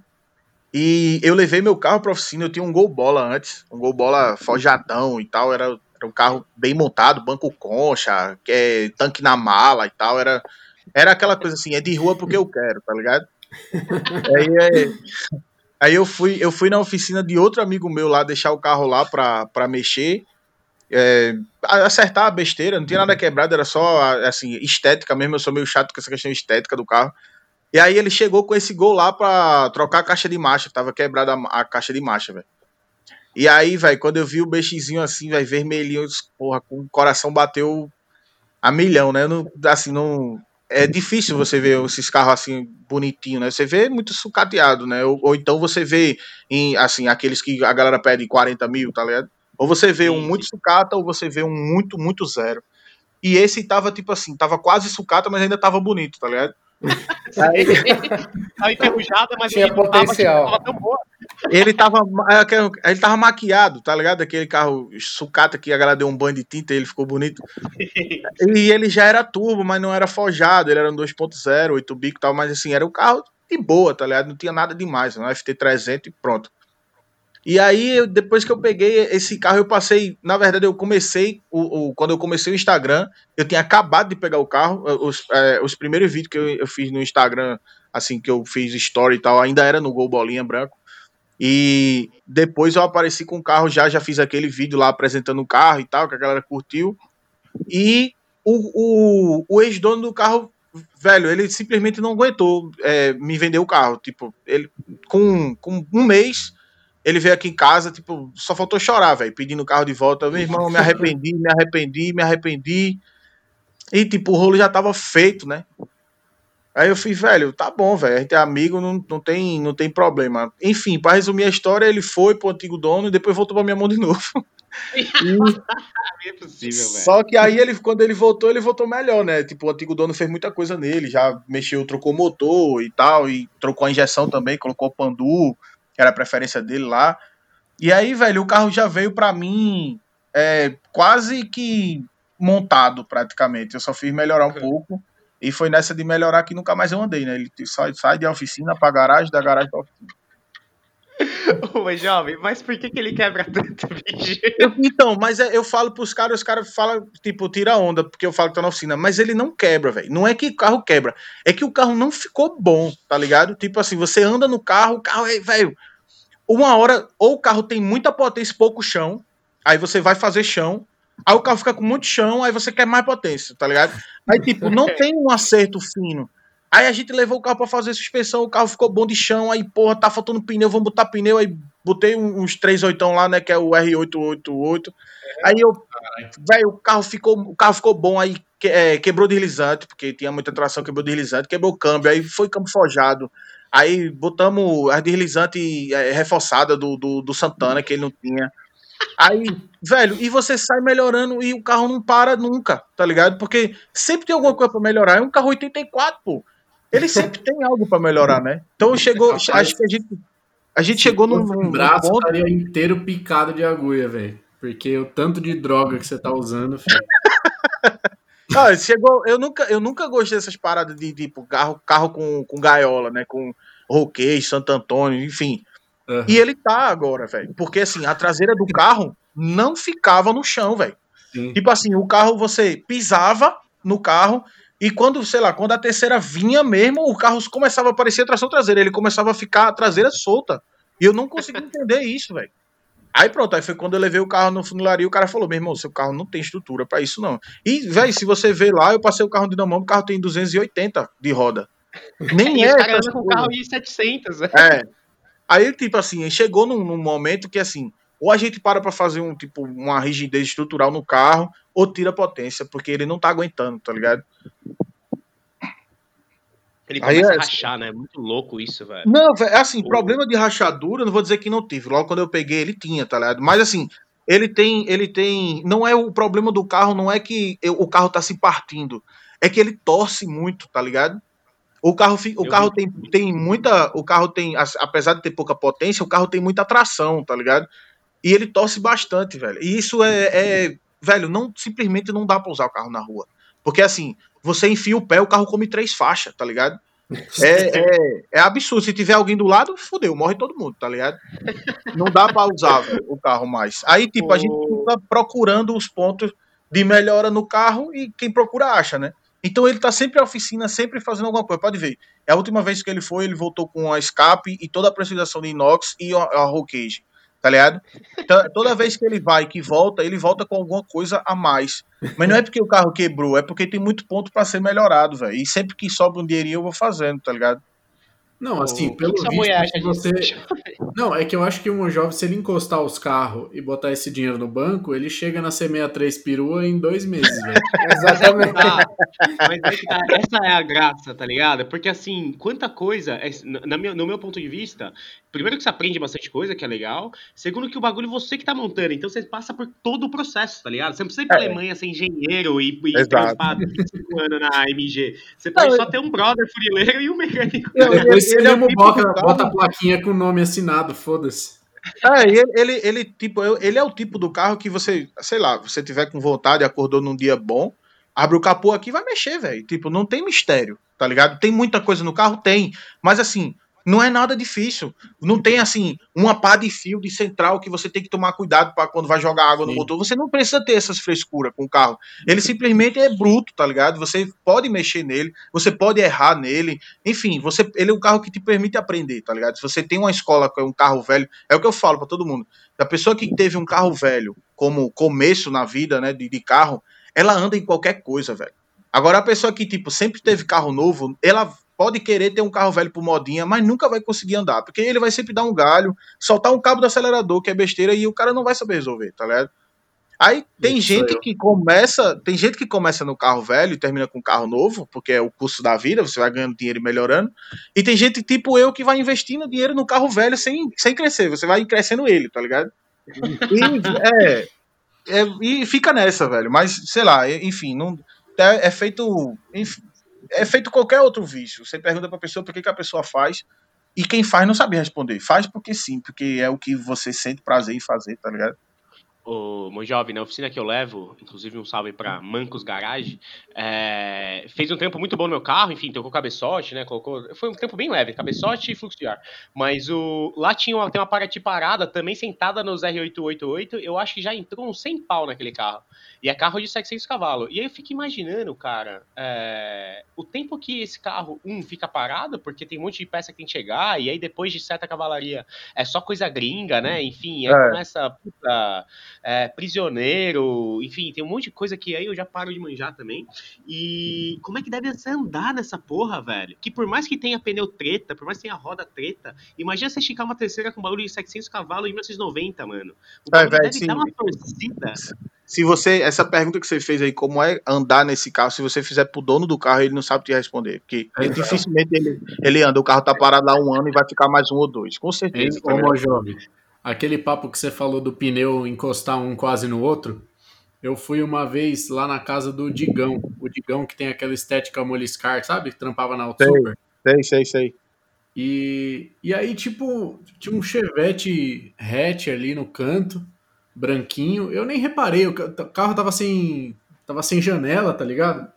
E eu levei meu carro pra oficina. Eu tinha um gol bola antes. Um gol bola forjadão e tal. Era era um carro bem montado, banco concha, que é tanque na mala e tal. Era, era aquela coisa assim, é de rua porque eu quero, tá ligado? aí, aí, aí, eu, fui, eu fui na oficina de outro amigo meu lá, deixar o carro lá pra, pra mexer. É, acertar a besteira, não tinha nada quebrado, era só assim, estética mesmo. Eu sou meio chato com essa questão estética do carro. E aí ele chegou com esse gol lá pra trocar a caixa de marcha, que tava quebrada a, a caixa de marcha, velho. E aí, velho, quando eu vi o BXzinho assim, vai vermelhinho, porra, com o coração bateu a milhão, né? Não, assim, não. É difícil você ver esses carros assim, bonitinho, né? Você vê muito sucateado, né? Ou, ou, então você vê em, assim, aqueles que a galera pede 40 mil, tá ligado? Ou você vê um muito sucata, ou você vê um muito, muito zero. E esse tava, tipo assim, tava quase sucata, mas ainda tava bonito, tá ligado? Aí... tava enferrujada, mas tinha potencial. Tava, tava tão boa. Ele tava, é, ele tava maquiado, tá ligado? Aquele carro sucata que a galera deu um banho de tinta e ele ficou bonito. e ele já era turbo, mas não era forjado. Ele era um 2.0, 8 bico e tal, mas assim, era um carro de boa, tá ligado? Não tinha nada demais. Um FT300 e pronto. E aí, depois que eu peguei esse carro, eu passei. Na verdade, eu comecei. O, o quando eu comecei o Instagram, eu tinha acabado de pegar o carro. Os, é, os primeiros vídeos que eu, eu, fiz no Instagram, assim, que eu fiz story e tal, ainda era no Gol Bolinha Branco. E depois eu apareci com o carro já, já fiz aquele vídeo lá apresentando o carro e tal, que a galera curtiu. E o, o, o ex-dono do carro, velho, ele simplesmente não aguentou é, me vender o carro. Tipo, ele com, com um mês ele veio aqui em casa, tipo, só faltou chorar, velho, pedindo o carro de volta. Meu irmão, me arrependi, me arrependi, me arrependi. E, tipo, o rolo já tava feito, né? Aí eu fui, velho, tá bom, velho, a gente é amigo, não, não, tem, não tem problema. Enfim, para resumir a história, ele foi pro antigo dono e depois voltou pra minha mão de novo. é possível, velho. Só que aí ele, quando ele voltou, ele voltou melhor, né? Tipo, o antigo dono fez muita coisa nele, já mexeu, trocou motor e tal, e trocou a injeção também, colocou pandu, que era a preferência dele lá. E aí, velho, o carro já veio para mim é, quase que montado, praticamente. Eu só fiz melhorar um pouco. E foi nessa de melhorar que nunca mais eu andei, né? Ele sai, sai de oficina pra garagem, da garagem pra oficina. Ô, jovem, mas por que, que ele quebra tanto, bicho? então, mas é, eu falo pros caras, os caras falam, tipo, tira onda, porque eu falo que tá na oficina, mas ele não quebra, velho. Não é que o carro quebra, é que o carro não ficou bom, tá ligado? Tipo assim, você anda no carro, o carro é, velho, uma hora, ou o carro tem muita potência pouco chão, aí você vai fazer chão, aí o carro fica com muito chão, aí você quer mais potência, tá ligado? Aí, tipo, não tem um acerto fino. Aí a gente levou o carro para fazer suspensão, o carro ficou bom de chão, aí, porra, tá faltando pneu, vamos botar pneu, aí botei uns 38 lá, né, que é o R888. É, aí eu, velho, o carro ficou, o carro ficou bom, aí que, é, quebrou deslizante, porque tinha muita tração, quebrou deslizante, quebrou o câmbio, aí foi câmbio forjado. Aí botamos a deslizante é, reforçada do, do, do Santana, que ele não tinha. Aí, velho, e você sai melhorando e o carro não para nunca, tá ligado? Porque sempre tem alguma coisa pra melhorar. É um carro 84, pô. Ele sempre tem algo pra melhorar, né? Então chegou, acho que a gente, a gente chegou num, Um num braço ponto. estaria inteiro picado de agulha, velho. Porque o tanto de droga que você tá usando. Ah, chegou. Eu nunca, eu nunca gostei dessas paradas de tipo carro, carro com, com gaiola, né? Com Roquei, Santo Antônio, enfim. Aham. E ele tá agora, velho. Porque assim, a traseira do carro não ficava no chão, velho. Tipo assim, o carro você pisava no carro e quando, sei lá, quando a terceira vinha mesmo, o carro começava a aparecer tração traseira, ele começava a ficar a traseira solta. E eu não consegui entender isso, velho. Aí pronto, aí foi quando eu levei o carro no funilaria, o cara falou: "Meu irmão, seu carro não tem estrutura pra isso não". E, velho, se você ver lá, eu passei o carro de mão, o carro tem 280 de roda. Nem é andam com coisas. carro de 700. né? É. Aí, tipo assim, chegou num, num momento que, assim, ou a gente para pra fazer um, tipo, uma rigidez estrutural no carro, ou tira potência, porque ele não tá aguentando, tá ligado? Ele Aí começa é- a rachar, né? Muito louco isso, velho. Não, velho, assim, O- problema de rachadura, eu não vou dizer que não tive. Logo quando eu peguei, ele tinha, tá ligado? Mas assim, ele tem, ele tem, não é o problema do carro, não é que eu- o carro tá se partindo, é que ele torce muito, tá ligado? O carro, o Eu carro vi. tem, tem muita, o carro tem, apesar de ter pouca potência, o carro tem muita tração, tá ligado? E ele torce bastante, velho. E isso é, é- velho, não simplesmente não dá pra usar o carro na rua, porque assim, você enfia o pé, o carro come três faixas, tá ligado? É, é, é absurdo. Se tiver alguém do lado, fodeu, morre todo mundo, tá ligado? Não dá pra usar velho, o carro mais. Aí, tipo, a gente fica procurando os pontos de melhora no carro e quem procura acha, né? Então ele tá sempre na oficina, sempre fazendo alguma coisa. Pode ver. É a última vez que ele foi, ele voltou com a escape e toda a pressurização de inox e a, a roll cage, tá ligado? Então, toda vez que ele vai, que volta, ele volta com alguma coisa a mais. Mas não é porque o carro quebrou, é porque tem muito ponto pra ser melhorado, velho. E sempre que sobra um dinheirinho eu vou fazendo, tá ligado? Não, assim, O pelo que sua visto, mulher você... Não, é que eu acho que um jovem, se ele encostar os carros e botar esse dinheiro no banco, ele chega na C63 perua em dois meses, velho. Exatamente. Tá, mas que tá, essa é a graça, tá ligado? Porque assim, quanta coisa, é- na no meu ponto de vista, primeiro que você aprende bastante coisa, que é legal. Segundo que o bagulho você que tá montando, então você passa por todo o processo, tá ligado? Você não precisa ir pra É. Alemanha ser engenheiro e, e trampar 25 anos na AMG. Você pode Não, só ter um brother furileiro e um mecânico. Depois você ele é tipo bota, do carro- bota a plaquinha com o nome assinado, foda-se. É, ele, ele, ele, tipo, eu- ele é o tipo do carro que você, sei lá, você tiver com vontade, acordou num dia bom, abre o capô aqui e vai mexer, velho. Tipo, não tem mistério, tá ligado? Tem muita coisa no carro? Tem. Mas assim, não é nada difícil. Não tem, assim, uma pá de fio de central que você tem que tomar cuidado para quando vai jogar água no Sim. motor. Você não precisa ter essas frescuras com o carro. Ele simplesmente é bruto, tá ligado? Você pode mexer nele, você pode errar nele. Enfim, você, ele é um carro que te permite aprender, tá ligado? Se você tem uma escola com um carro velho, é o que eu falo para todo mundo. A pessoa que teve um carro velho como começo na vida, né, de, de carro, ela anda em qualquer coisa, velho. Agora a pessoa que tipo sempre teve carro novo, ela pode querer ter um carro velho por modinha, mas nunca vai conseguir andar, porque ele vai sempre dar um galho, soltar um cabo do acelerador que é besteira e o cara não vai saber resolver, tá ligado? Aí tem Isso gente que começa, tem gente que começa no carro velho e termina com carro novo, porque é o custo da vida, você vai ganhando dinheiro e melhorando. E tem gente tipo eu que vai investindo dinheiro no carro velho sem, sem crescer, você vai crescendo ele, tá ligado? E, é, é, e fica nessa, velho. Mas, sei lá, enfim, não, é, é feito. enfim, é feito qualquer outro vício. Você pergunta pra pessoa por que, que a pessoa faz. E quem faz não sabe responder. Faz porque sim, porque é o que você sente prazer em fazer, tá ligado? O meu jovem, na oficina que eu levo, inclusive um salve pra Mancos Garage, é, fez um trampo muito bom no meu carro, enfim, trocou cabeçote, né? Colocou. Foi um trampo bem leve, cabeçote e fluxo de ar. Mas o, lá tinha uma, tem uma Paraty parada, também sentada nos R888, eu acho que já entrou uns 100 pau naquele carro. E é carro de 700 cavalos. E aí eu fico imaginando, cara, é, o tempo que esse carro, um, fica parado, porque tem um monte de peça que tem que chegar, e aí depois de certa cavalaria é só coisa gringa, né? Enfim, aí É. começa, puta, é, prisioneiro, enfim, tem um monte de coisa que aí eu já paro de manjar também. E como é que deve ser andar nessa porra, velho? Que por mais que tenha pneu treta, por mais que tenha roda treta, imagina você esticar uma terceira com barulho de 700 cavalos em 1990, mano. O bagulho velho, deve sim. dar uma torcida. Se você. Essa pergunta que você fez aí, como é andar nesse carro, se você fizer pro dono do carro, ele não sabe te responder. Porque É, dificilmente ele, ele anda. O carro tá parado lá um ano e vai ficar mais um ou dois. Com certeza. ligado? Homo jovem. Aquele papo que você falou do pneu encostar um quase no outro, eu fui uma vez lá na casa do Digão, o Digão que tem aquela estética moliscar, sabe? Que trampava na Auto Sei. Super. Sei, sei, sei. E, e aí, tipo, tinha um Chevette hatch ali no canto, branquinho. Eu nem reparei, o ca- o carro tava sem, tava sem janela, tá ligado?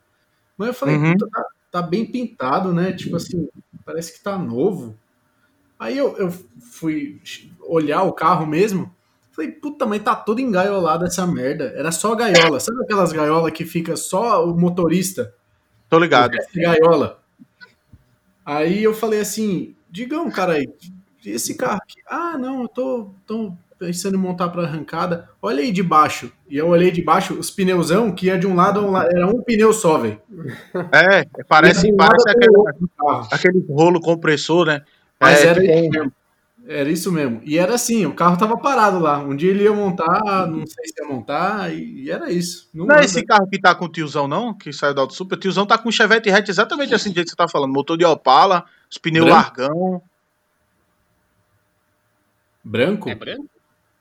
Mas eu falei, Uhum. tá, tá bem pintado, né? Tipo assim, parece que tá novo. Aí eu, eu fui olhar o carro mesmo. Falei, puta, mas tá todo engaiolado essa merda. Era só gaiola. Sabe aquelas gaiolas que fica só o motorista? Tô ligado. Essa gaiola. Aí eu falei assim, digam, cara, aí, esse carro aqui. Ah, não, eu tô, tô pensando em montar pra arrancada. Olha aí de baixo. E eu olhei de baixo, os pneuzão, que ia de um lado a um lado. Era um pneu só, velho. É, parece, parece aquele, aquele rolo compressor, né? Mas É, era tipo, isso mesmo. Era isso mesmo. E era assim, o carro tava parado lá. Um dia ele ia montar, não sei se ia montar, e, e era isso. Não, Não é esse carro que tá com o tiozão, não? Que saiu da Auto Super. O tiozão tá com um Chevette hatch exatamente assim do jeito que você tá falando. Motor de Opala, os pneus Branco? largão. Branco? É branco?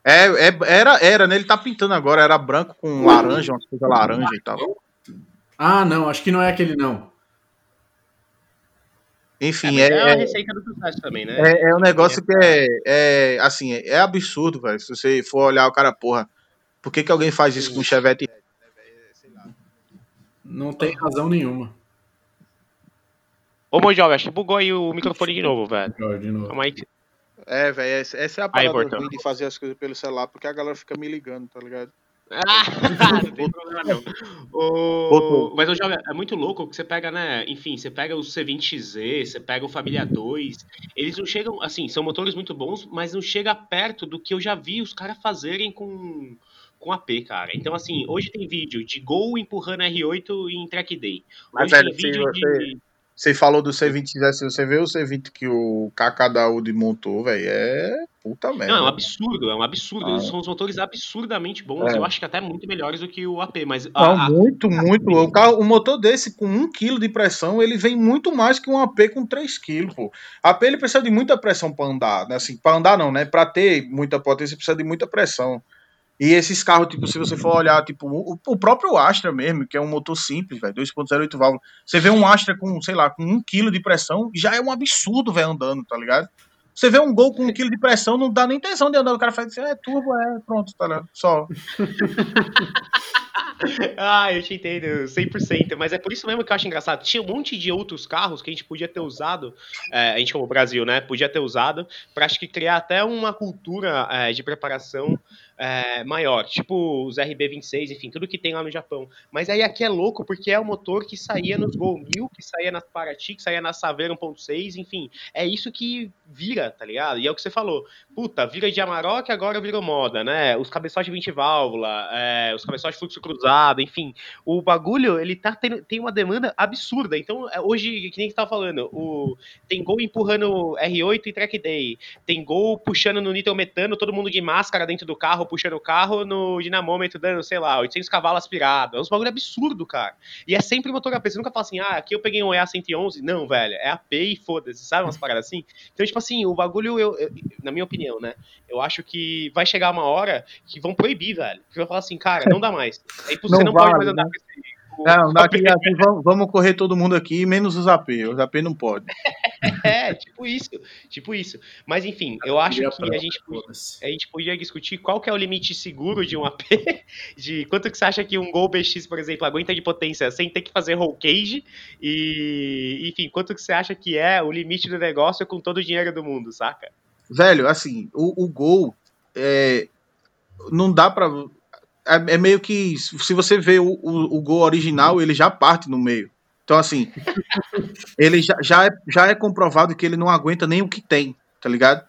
É, é, era, era, né? Ele tá pintando agora. Era branco com laranja, uma coisa laranja e tal. Ah, não, acho que não é aquele não. Enfim, é, mas é, a é, é, receita do sucesso também, né? é, é um negócio que é, é assim, é, é absurdo, velho. Se você for olhar o cara, porra, por que, que alguém faz isso com um Chevette? Não tem razão nenhuma. Ô, Mojoga, acho que bugou aí o microfone de novo, velho. De novo. Calma aí. É, velho, essa é a Aí, parada ruim de fazer as coisas pelo celular, porque a galera fica me ligando, tá ligado? Ah, não tem problema não. O... Mas, ô, Joga, é muito louco que você pega, né? Enfim, você pega o C20Z, você pega o Família 2. Eles não chegam, assim, são motores muito bons, mas não chega perto do que eu já vi os caras fazerem com, com AP, cara. Então, assim, hoje tem vídeo de Gol empurrando R8 em track day. Mas, Hoje velho, tem vídeo se você- de. Você falou do C20, se você vê o C20 que o Kaká da Audi montou, velho, é puta merda. Não, é um absurdo, é um absurdo. Ah. São os motores absurdamente bons. É. Eu acho que até muito melhores do que o AP, mas. Não, a- a- muito, muito. O, carro, o motor desse com 1 kg de pressão, ele vem muito mais que um AP com 3 kg, pô. AP ele precisa de muita pressão para andar, né? Assim, para andar não, né? Para ter muita potência precisa de muita pressão. E esses carros, tipo, se você for olhar, tipo, o, o próprio Astra mesmo, que é um motor simples, velho, 2.08 válvulas. Você vê um Astra com, sei lá, com 1 kg de pressão, já é um absurdo, velho, andando, tá ligado? Você vê um Gol com 1 kg de pressão, não dá nem intenção de andar. O cara faz assim, é turbo, é, pronto, tá ligado? Só. Ah, eu te entendo, 100%. Mas é por isso mesmo que eu acho engraçado. Tinha um monte de outros carros que a gente podia ter usado, é, a gente como Brasil, né? Podia ter usado, pra acho que criar até uma cultura é, de preparação é, maior. Tipo os RB26, enfim, tudo que tem lá no Japão. Mas aí aqui é louco porque é o motor que saía nos Gol 1000, que saía nas Paraty, que saía na Saveiro 1.6, enfim. É isso que vira, tá ligado? E é o que você falou. Puta, vira de Amarok, agora virou moda, né? Os cabeçotes de 20 válvula, é, os cabeçotes de fluxo cruzado, enfim. O bagulho, ele tá tendo, tem uma demanda absurda. Então, é, hoje, que nem você tava falando, o, tem gol empurrando R8 e track day. Tem gol puxando no nitrometano, todo mundo de máscara dentro do carro, puxando o carro no dinamômetro, dando, sei lá, 800 cavalos aspirado. É uns bagulho absurdo, cara. E é sempre motor AP. Você nunca fala assim, ah, aqui eu peguei um EA 111. Não, velho, é AP e foda-se, sabe? Umas paradas assim. Então, tipo assim, o bagulho, eu, eu- na minha opinião, né? Eu acho que vai chegar uma hora que vão proibir, velho. Que vão falar assim, cara, não dá mais. É Não você não pode vale, mais andar né? com esse. Não, daqui, aqui vamos, vamos correr todo mundo aqui, menos os AP. Os AP não pode. É, tipo isso. Tipo isso. Mas enfim, eu acho que a gente. A gente podia discutir qual que é o limite seguro de um AP, de quanto que você acha que um Gol BX, por exemplo, aguenta de potência sem ter que fazer roll cage, e, enfim, quanto que você acha que é o limite do negócio com todo o dinheiro do mundo, saca? Velho, assim, o, o gol é, não dá pra. É, é meio que. Se você vê o, o, o gol original, ele já parte no meio. Então, assim, ele já, já, é, já é comprovado que ele não aguenta nem o que tem, tá ligado?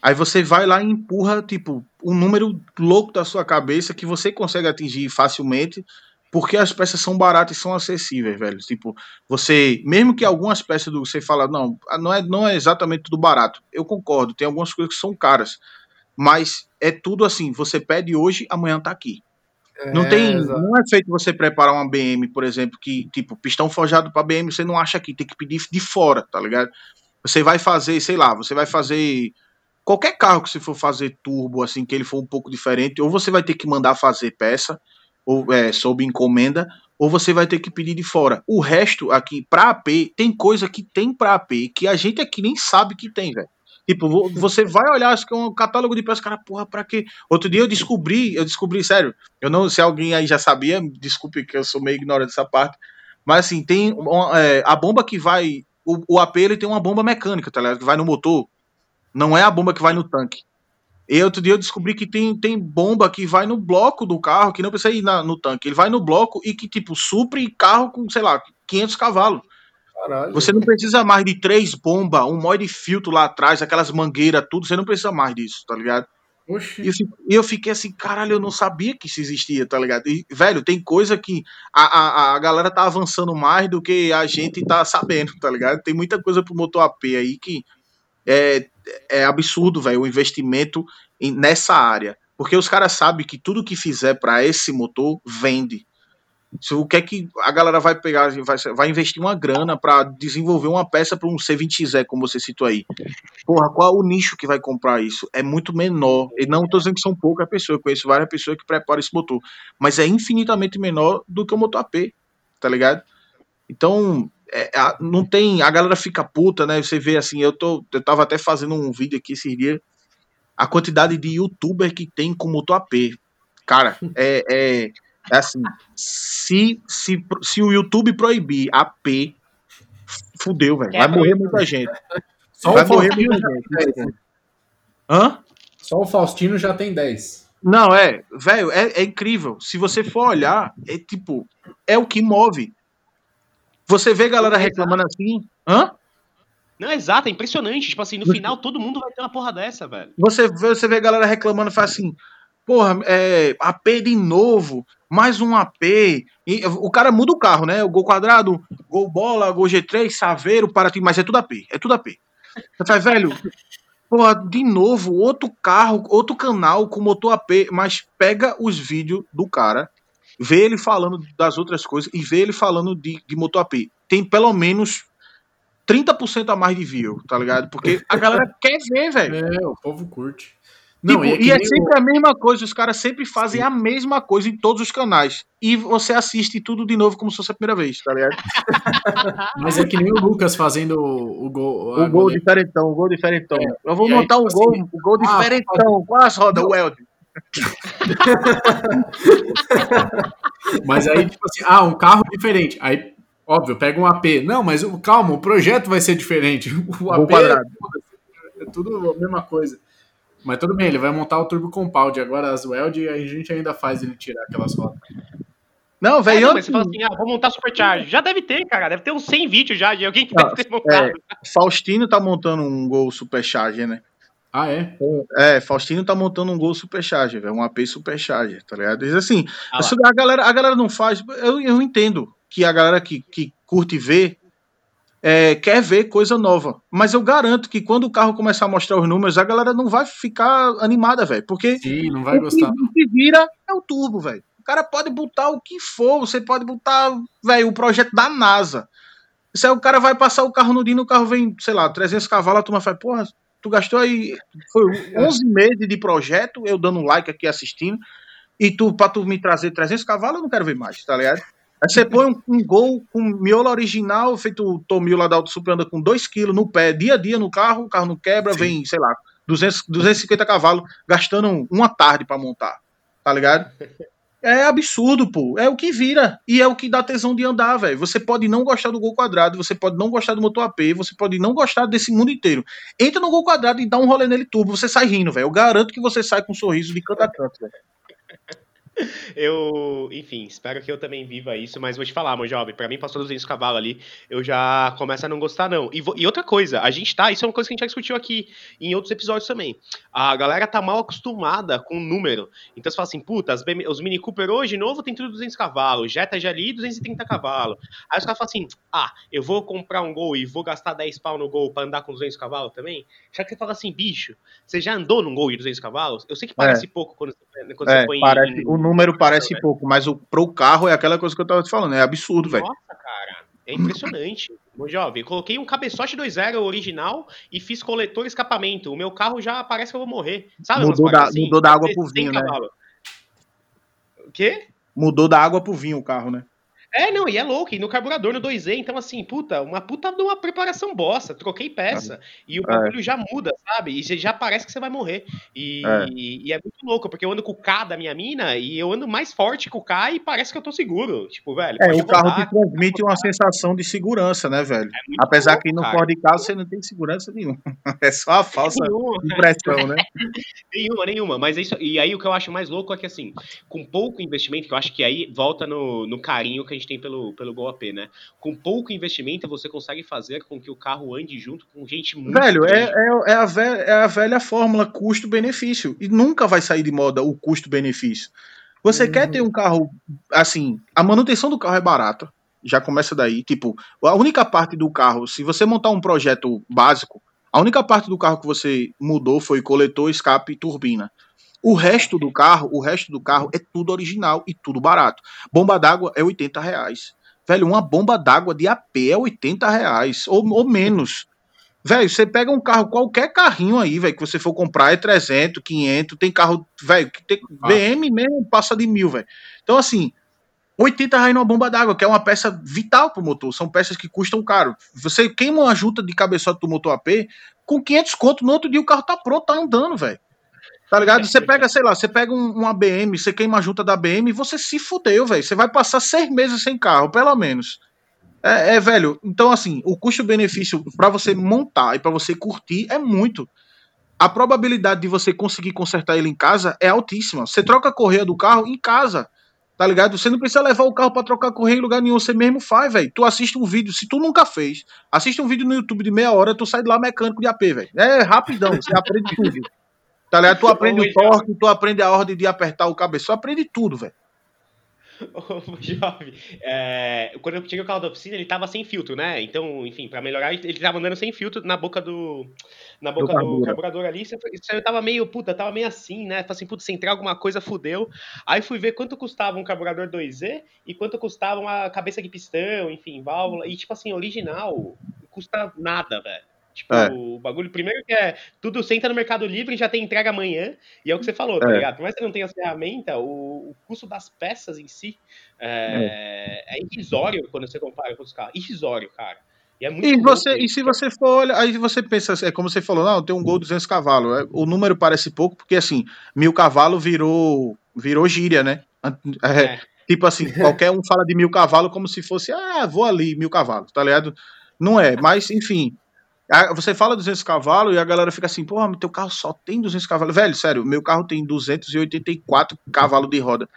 Aí você vai lá e empurra, tipo, um número louco da sua cabeça que você consegue atingir facilmente, porque as peças são baratas e são acessíveis, velho. Tipo, você, mesmo que algumas peças do você fala, não, não é, não é exatamente tudo barato. Eu concordo, tem algumas coisas que são caras, mas é tudo assim, você pede hoje, amanhã tá aqui. Não É, tem, exato. não é feito você preparar uma BM, por exemplo, que tipo, pistão forjado para BM, você não acha aqui, tem que pedir de fora, tá ligado? Você vai fazer, sei lá, você vai fazer qualquer carro que você for fazer turbo, assim, que ele for um pouco diferente, ou você vai ter que mandar fazer peça, ou é, sob encomenda, ou você vai ter que pedir de fora. O resto aqui, pra AP, tem coisa que tem pra AP que a gente aqui nem sabe que tem, velho. Tipo, vo- você vai olhar acho que é um catálogo de peças, cara, porra, pra quê? Outro dia eu descobri, eu descobri, sério, eu não, se alguém aí já sabia, desculpe que eu sou meio ignorante dessa parte, mas assim, tem uma, é, a bomba que vai, o, o AP ele tem uma bomba mecânica, tá ligado? Que vai no motor, não é a bomba que vai no tanque. E outro dia eu descobri que tem, tem bomba que vai no bloco do carro, que não precisa ir na- no tanque, ele vai no bloco e que, tipo, supre carro com, sei lá, 500 cavalos. Caralho. Você não precisa mais de três bombas, um monte de filtro lá atrás, aquelas mangueiras, tudo. Você não precisa mais disso, tá ligado? Oxi. E eu, eu fiquei assim, caralho, eu não sabia que isso existia, tá ligado? E, velho, tem coisa que a, a, a galera tá avançando mais do que a gente tá sabendo, tá ligado? Tem muita coisa pro motor AP aí que é, é absurdo, velho, o investimento em- nessa área. Porque os caras sabem que tudo que fizer pra esse motor vende. O que é que a galera vai pegar, vai, vai investir uma grana pra desenvolver uma peça para um C20Z, como você citou aí. Porra, qual é o nicho que vai comprar isso? É muito menor. E não tô dizendo que são poucas pessoas, eu conheço várias pessoas que preparam esse motor. Mas é infinitamente menor do que o motor AP, tá ligado? Então, é, a- não tem. A galera fica puta, né? Você vê assim, eu, tô, eu tava até fazendo um vídeo aqui esses dias. A quantidade de youtuber que tem com motor AP. Cara, é, é, é assim. Se, se, se o YouTube proibir AP, fudeu, velho. Vai Quebra morrer muita gente. Só Vai o, morrer Faustino muita já gente. tem 10. Hã? Só o Faustino já tem 10. Não, é, velho, é, é incrível. Se você for olhar, é tipo, é o que move. Você vê galera reclamando assim, hã? Não, exato, é impressionante. Tipo assim, no final todo mundo vai ter uma porra dessa, velho. Você vê, você vê galera reclamando e fala assim, porra, é, AP de novo, mais um AP. E o cara muda o carro, né? O Gol quadrado, Gol bola, Gol G3, Saveiro, para mas é tudo AP, é tudo AP. Você fala, velho, porra, de novo, outro carro, outro canal com motor AP, mas pega os vídeos do cara, vê ele falando das outras coisas e vê ele falando de, de motor AP. Tem pelo menos 30% a mais de view, tá ligado? Porque a galera quer ver, velho. É, o povo curte. Tipo, é que e é sempre a mesma coisa, os caras sempre fazem a mesma coisa em todos os canais. E você assiste tudo de novo como se fosse a primeira vez, tá ligado? Mas é que nem o Lucas fazendo o, o gol. O gol diferentão, o gol diferentão. É, Eu vou e aí, montar um tipo gol, assim, o gol ah, diferentão. Quase roda o Eld. Mas aí, tipo assim, ah, um carro diferente. Aí, óbvio, pega um AP. Não, mas o- calma, o projeto vai ser diferente. O AP quadrado. é tudo a mesma coisa. Mas tudo bem, ele vai montar o Turbo Compound. Agora as Weld, a gente ainda faz ele tirar aquelas rodas. Não, É, velho, eu- mas você fala assim, ah, vou montar Supercharge. Já deve ter, cara. Deve ter uns 100 vídeos já de alguém que vai ter montado. Faustino tá montando um gol supercharger, né? Ah, é? É, Faustino tá montando um gol supercharger, velho, um AP supercharger, tá ligado? Diz assim, Ah a galera, a galera não faz, eu, eu entendo que a galera que, que curte ver é, quer ver coisa nova, mas eu garanto que quando o carro começar a mostrar os números, a galera não vai ficar animada, velho, porque Sim, não vai o gostar. que, o que vira é o turbo, velho. O cara pode botar o que for, você pode botar, velho, o projeto da NASA. Se aí o cara vai passar o carro no dia, e o carro vem, sei lá, 300 cavalos, a turma fala, porra, tu gastou aí, foi 11 meses de projeto, eu dando um like aqui assistindo, e tu, pra tu me trazer 300 cavalos, eu não quero ver mais, tá ligado? Aí você põe um, um gol com miolo original, feito o Tomil lá da Auto Super, anda com 2kg no pé, dia a dia no carro, o carro não quebra, vem, sei lá, 200, 250 cavalos, gastando uma tarde pra montar, tá ligado? É absurdo, pô. É o que vira. E é o que dá tesão de andar, velho. Você pode não gostar do gol quadrado, você pode não gostar do motor AP, você pode não gostar desse mundo inteiro. Entra no gol quadrado e dá um rolê nele turbo, você sai rindo, velho. Eu garanto que você sai com um sorriso de canto a canto, velho. Eu, enfim, espero que eu também viva isso, mas vou te falar, meu jovem, pra mim passou 200 cavalos ali, eu já começo a não gostar, não. E, e outra coisa, a gente tá, isso é uma coisa que a gente já discutiu aqui em outros episódios também. A galera tá mal acostumada com o número. Então você fala assim, puta, BM os Mini Cooper hoje, novo, tem tudo 200 cavalos, Jetta já ali, 230 cavalos. Aí os caras falam assim, ah, eu vou comprar um Gol e vou gastar 10 pau no Gol pra andar com 200 cavalos também? Já que você fala assim, bicho, você já andou num Gol de 200 cavalos? Eu sei que parece pouco quando, você- quando É, você põe em- parece, em- o número parece né? pouco, mas o, pro carro é aquela coisa que eu tava te falando, é absurdo, velho. Nossa, cara. É impressionante. Meu jovem, coloquei um cabeçote 2.0 original e fiz coletor escapamento. O meu carro já parece que eu vou morrer. Sabe? Mudou da- coisas mudou da água pro vinho, né? cavalo. O quê? Mudou da água pro vinho o carro, né? É, não, e é louco, e no carburador no 2E, então assim, puta, uma puta de uma preparação bosta, troquei peça, e o É. bagulho já muda, sabe? E já- parece que você vai morrer. E É. e é muito louco, porque eu ando com o K da minha mina, e eu ando mais forte que o K e parece que eu tô seguro. Tipo, velho, É, o carro rodar, te transmite uma sensação de segurança, né, velho? é Apesar louco, que no. Ford Ka você não tem segurança nenhuma. É só a falsa impressão, né? nenhuma, nenhuma. Mas é isso, e aí o que eu acho mais louco é que assim, com pouco investimento, que eu acho que aí volta no, no carinho que a gente tem pelo, pelo Gol AP, né? Com pouco investimento, você consegue fazer com que o carro ande junto com gente muito Velho, é, é, é, a velha, é a velha fórmula custo-benefício. E nunca vai sair de moda o custo-benefício. Você Uhum. quer ter um carro, assim, a manutenção do carro é barata. Já começa daí. Tipo, a única parte do carro, se você montar um projeto básico, a única parte do carro que você mudou foi coletor, escape e turbina. O resto do carro, o resto do carro é tudo original e tudo barato. Bomba d'água é 80 reais. Velho, uma bomba d'água de AP é 80 reais, ou, ou menos. Velho, você pega um carro, qualquer carrinho aí, velho, que você for comprar, é 300, 500, tem carro, velho, que tem Ah. BM mesmo passa de mil, velho. Então, assim, 80 reais numa bomba d'água, que é uma peça vital pro motor, são peças que custam caro. Você queima uma junta de cabeçote do motor AP, com 500 conto, no outro dia o carro tá pronto, tá andando, velho. Tá ligado? Você pega, sei lá, você pega um, uma BM, você queima a junta da BM, você se fudeu, velho. Você vai passar seis meses sem carro, pelo menos. É, é, velho. Então, assim, o custo-benefício pra você montar e pra você curtir é muito. A probabilidade de você conseguir consertar ele em casa é altíssima. Você troca a correia do carro em casa. Tá ligado? Você não precisa levar o carro pra trocar a correia em lugar nenhum, você mesmo faz, velho. Tu assiste um vídeo, se tu nunca fez, assiste um vídeo no YouTube de meia hora, tu sai de lá mecânico de AP, velho. É rapidão, você aprende tudo. Tá ligado? Tu aprende Ô, o torque, tu aprende a ordem de apertar o cabeção, aprende tudo, velho. Ô, jovem, é, quando eu cheguei o carro da oficina, ele tava sem filtro, né? Então, enfim, pra melhorar, ele tava andando sem filtro na boca do. Na boca do, carburador. carburador ali. Você- eu tava meio, puta, tava meio assim, né? Falei assim, putz, se entrar alguma coisa, fudeu. Aí fui ver quanto custava um carburador 2Z e quanto custava uma cabeça de pistão, enfim, válvula. E, tipo assim, original, custa nada, velho. Tipo, É. o bagulho, primeiro que é tudo senta no Mercado Livre e já tem entrega amanhã. E é o que você falou, tá É. ligado? Por mais que você não tenha as ferramentas, o, o custo das peças em si é, é irrisório quando você compara com os carros. Irrisório, cara. E, é E, você, e se você for olhar, aí você pensa, é como você falou, não, tem um gol 200 cavalos. É, o número parece pouco, porque assim, mil cavalos virou, virou gíria, né? É, É. Tipo assim, qualquer um fala de mil cavalos como se fosse, ah, vou ali, mil cavalos, tá ligado? Não é, mas enfim. Você fala 200 cavalos e a galera fica assim, porra, meu carro só tem 200 cavalos. Velho, sério, meu carro tem 284 cavalos de roda.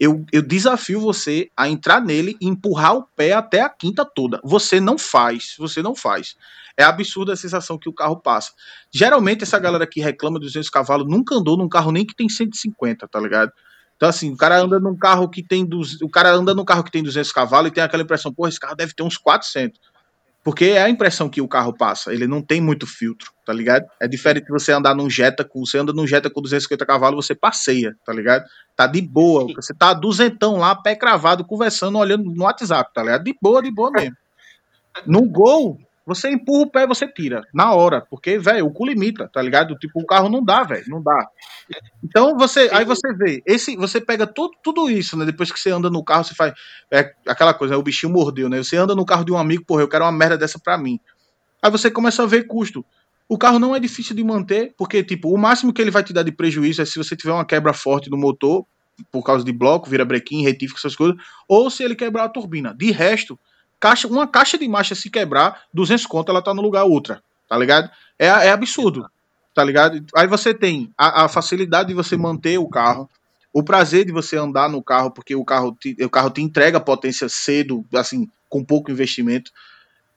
Eu, eu desafio você a entrar nele e empurrar o pé até a quinta toda. Você não faz, você não faz. É absurda a sensação que o carro passa. Geralmente, essa galera que reclama de 200 cavalos nunca andou num carro nem que tem 150, tá ligado? Então, assim, o cara anda num carro que tem. duz- O cara anda num carro que tem 200 cavalos e tem aquela impressão, porra, esse carro deve ter uns 400. Porque é a impressão que o carro passa. Ele não tem muito filtro, tá ligado? É diferente de você andar num Jetta com. Você anda num Jetta com 250 cavalos, você passeia, tá ligado? Tá de boa. Você tá duzentão lá, pé cravado, conversando, olhando no WhatsApp, tá ligado? De boa, de boa mesmo. No gol, você empurra o pé e você tira. Na hora. Porque, velho, o cu limita, tá ligado? Tipo, o carro não dá, velho. Não dá. Então você, aí você vê, esse, você pega tudo, tudo isso, né? Depois que você anda no carro, você faz é aquela coisa, né? o bichinho mordeu, né? Você anda no carro de um amigo, porra, eu quero uma merda dessa pra mim. Aí você começa a ver custo. O carro não é difícil de manter, porque tipo, o máximo que ele vai te dar de prejuízo é se você tiver uma quebra forte no motor, por causa de bloco, vira brequim, retífico, essas coisas, ou se ele quebrar a turbina. De resto, caixa, uma caixa de marcha se quebrar, 200 conto, ela tá no lugar outra, tá ligado? É, é absurdo tá ligado? Aí você tem a, a facilidade de você manter o carro, o prazer de você andar no carro, porque o carro te, o carro te entrega potência cedo, assim, com pouco investimento.